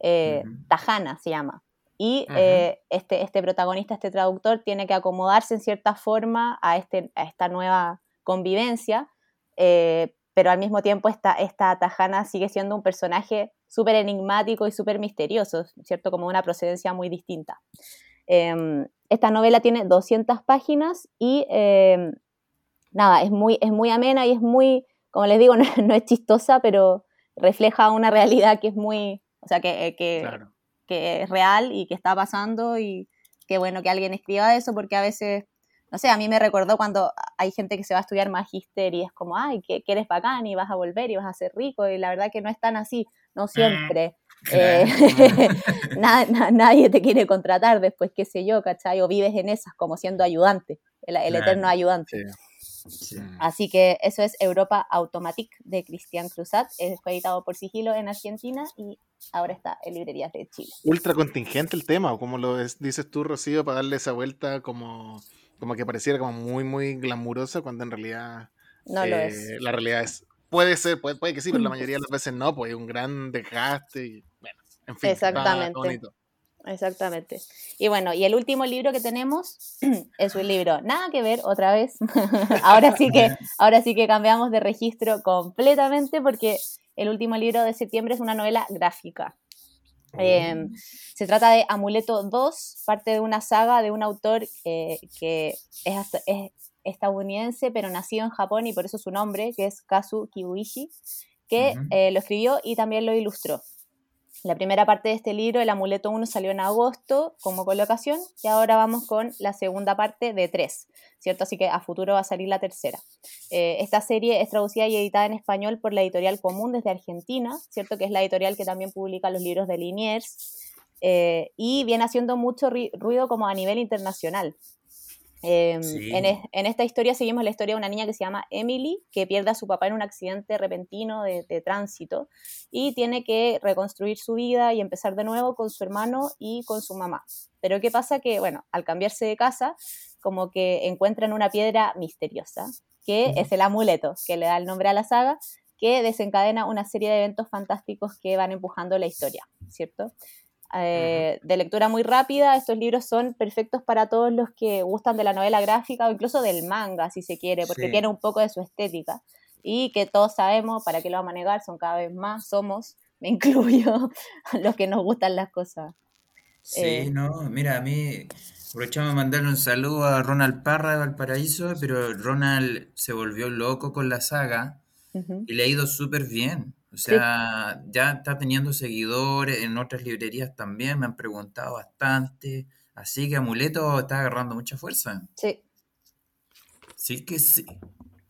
Eh, Tajana se llama. Y eh, este, este protagonista, este traductor, tiene que acomodarse en cierta forma a, este, a esta nueva convivencia eh, pero al mismo tiempo esta, esta Tajana sigue siendo un personaje súper enigmático y súper misterioso, ¿cierto? Como una procedencia muy distinta. Em, esta novela tiene 200 páginas y em, nada, es muy, es muy amena y es muy, como les digo, no, es chistosa, pero refleja una realidad que es muy, o sea, que, eh, que, que es real y que está pasando y qué bueno que alguien escriba eso porque a veces no sé, a mí me recordó cuando hay gente que se va a estudiar magister y es como, ay, que, eres bacán y vas a volver y vas a ser rico, y la verdad que no es tan así, no siempre. Eh, nadie te quiere contratar después, qué sé yo, ¿cachai? O vives en esas como siendo ayudante, el, eterno ayudante. Así que eso es Europa Automatic de Cristian Cruzat. Fue editado por Sigilo en Argentina y ahora está en librerías de Chile. Ultra contingente el tema, como lo dices tú, Rocío, para darle esa vuelta como, como que pareciera como muy, muy glamurosa cuando en realidad no lo es. Eh, la realidad es, puede ser, puede, puede, que sí, pero la mayoría de las veces no, pues hay un gran desgaste y bueno, en fin. Exactamente. Exactamente. Y bueno, y el último libro que tenemos es un libro, nada que ver otra vez. ahora sí que, ahora sí que cambiamos de registro completamente porque el último libro de septiembre es una novela gráfica. Em, se trata de Amuleto 2, parte de una saga de un autor eh, que es, es, estadounidense, pero nacido en Japón y por eso su nombre, que es Kazu Kibuishi, que eh, lo escribió y también lo ilustró. La primera parte de este libro, El Amuleto 1, salió en agosto como colocación y ahora vamos con la segunda parte de tres, ¿cierto? Así que a futuro va a salir la tercera. Eh, esta serie es traducida y editada en español por la editorial Común desde Argentina, ¿cierto? Que es la editorial que también publica los libros de Liniers eh, y viene haciendo mucho ruido como a nivel internacional. Em, en, esta historia seguimos la historia de una niña que se llama Emily, que pierde a su papá en un accidente repentino de, tránsito y tiene que reconstruir su vida y empezar de nuevo con su hermano y con su mamá. Pero ¿qué pasa? Que, bueno, al cambiarse de casa, como que encuentran una piedra misteriosa, que es el amuleto, que le da el nombre a la saga, que desencadena una serie de eventos fantásticos que van empujando la historia, ¿cierto? Eh, de lectura muy rápida. Estos libros son perfectos para todos los que gustan de la novela gráfica o incluso del manga, si se quiere, porque tiene un poco de su estética. Y que todos sabemos, para qué lo vamos a negar, son cada vez más, somos, me incluyo, los que nos gustan las cosas. Sí, eh, no, mira, a mí aprovechamos de mandarle un saludo a Ronald Parra de Valparaíso, pero Ronald se volvió loco con la saga y le ha ido súper bien. O sea, ya está teniendo seguidores en otras librerías también, me han preguntado bastante. Así que Amuleto está agarrando mucha fuerza. Sí. Sí que sí.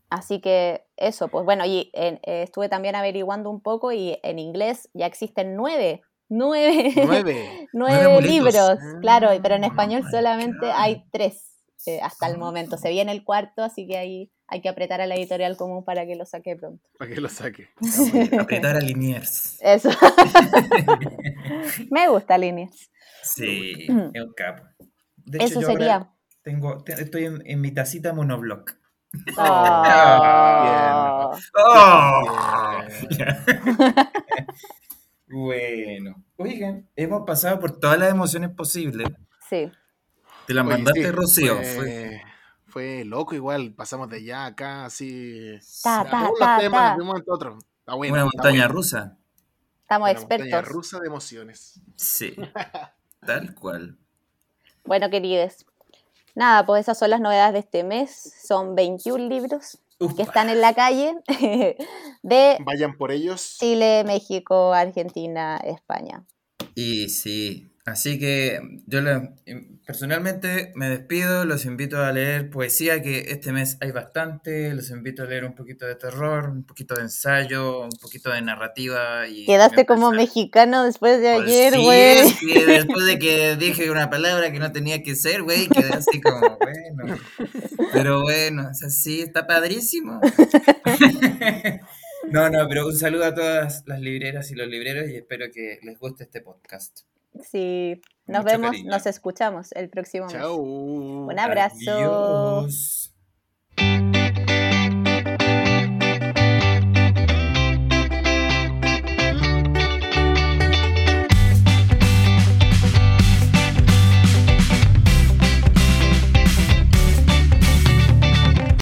Así que eso, pues bueno, y eh, estuve también averiguando un poco y en inglés ya existen nueve, nueve, nueve, libros, claro, pero en español solamente hay tres eh, hasta el momento. Se viene el cuarto, así que ahí hay que apretar a la editorial común para que lo saque pronto. Para que lo saque. apretar a Liniers. Eso. Me gusta Liniers. Sí, es un capo. Eso sería. Tengo, estoy en, mi tacita monoblock. Oh. oh. bueno, oigan, hemos pasado por todas las emociones posibles. Sí. Te la mandaste, Rocío. Fue fue loco igual, pasamos de allá acá, así. Ta, ta, ta, ta. De un momento a otro. Una montaña rusa. Estamos Una expertos. Montaña rusa de emociones. Sí, tal cual. Bueno, queridos. Nada, pues esas son las novedades de este mes. Son 21 libros que están en la calle de Vayan por ellos. Chile, México, Argentina, España. Y sí, Así que yo personalmente me despido, los invito a leer poesía, que este mes hay bastante, los invito a leer un poquito de terror, un poquito de ensayo, un poquito de narrativa. Y Quedaste como mexicano después de pues ayer, güey. Sí, después de que dije una palabra que no tenía que ser, güey, quedé así como, bueno. Pero bueno, o sea, sí, está padrísimo. No, no, pero un saludo a todas las libreras y los libreros y espero que les guste este podcast. Sí, nos vemos, nos escuchamos el próximo mes. Un abrazo. Adiós.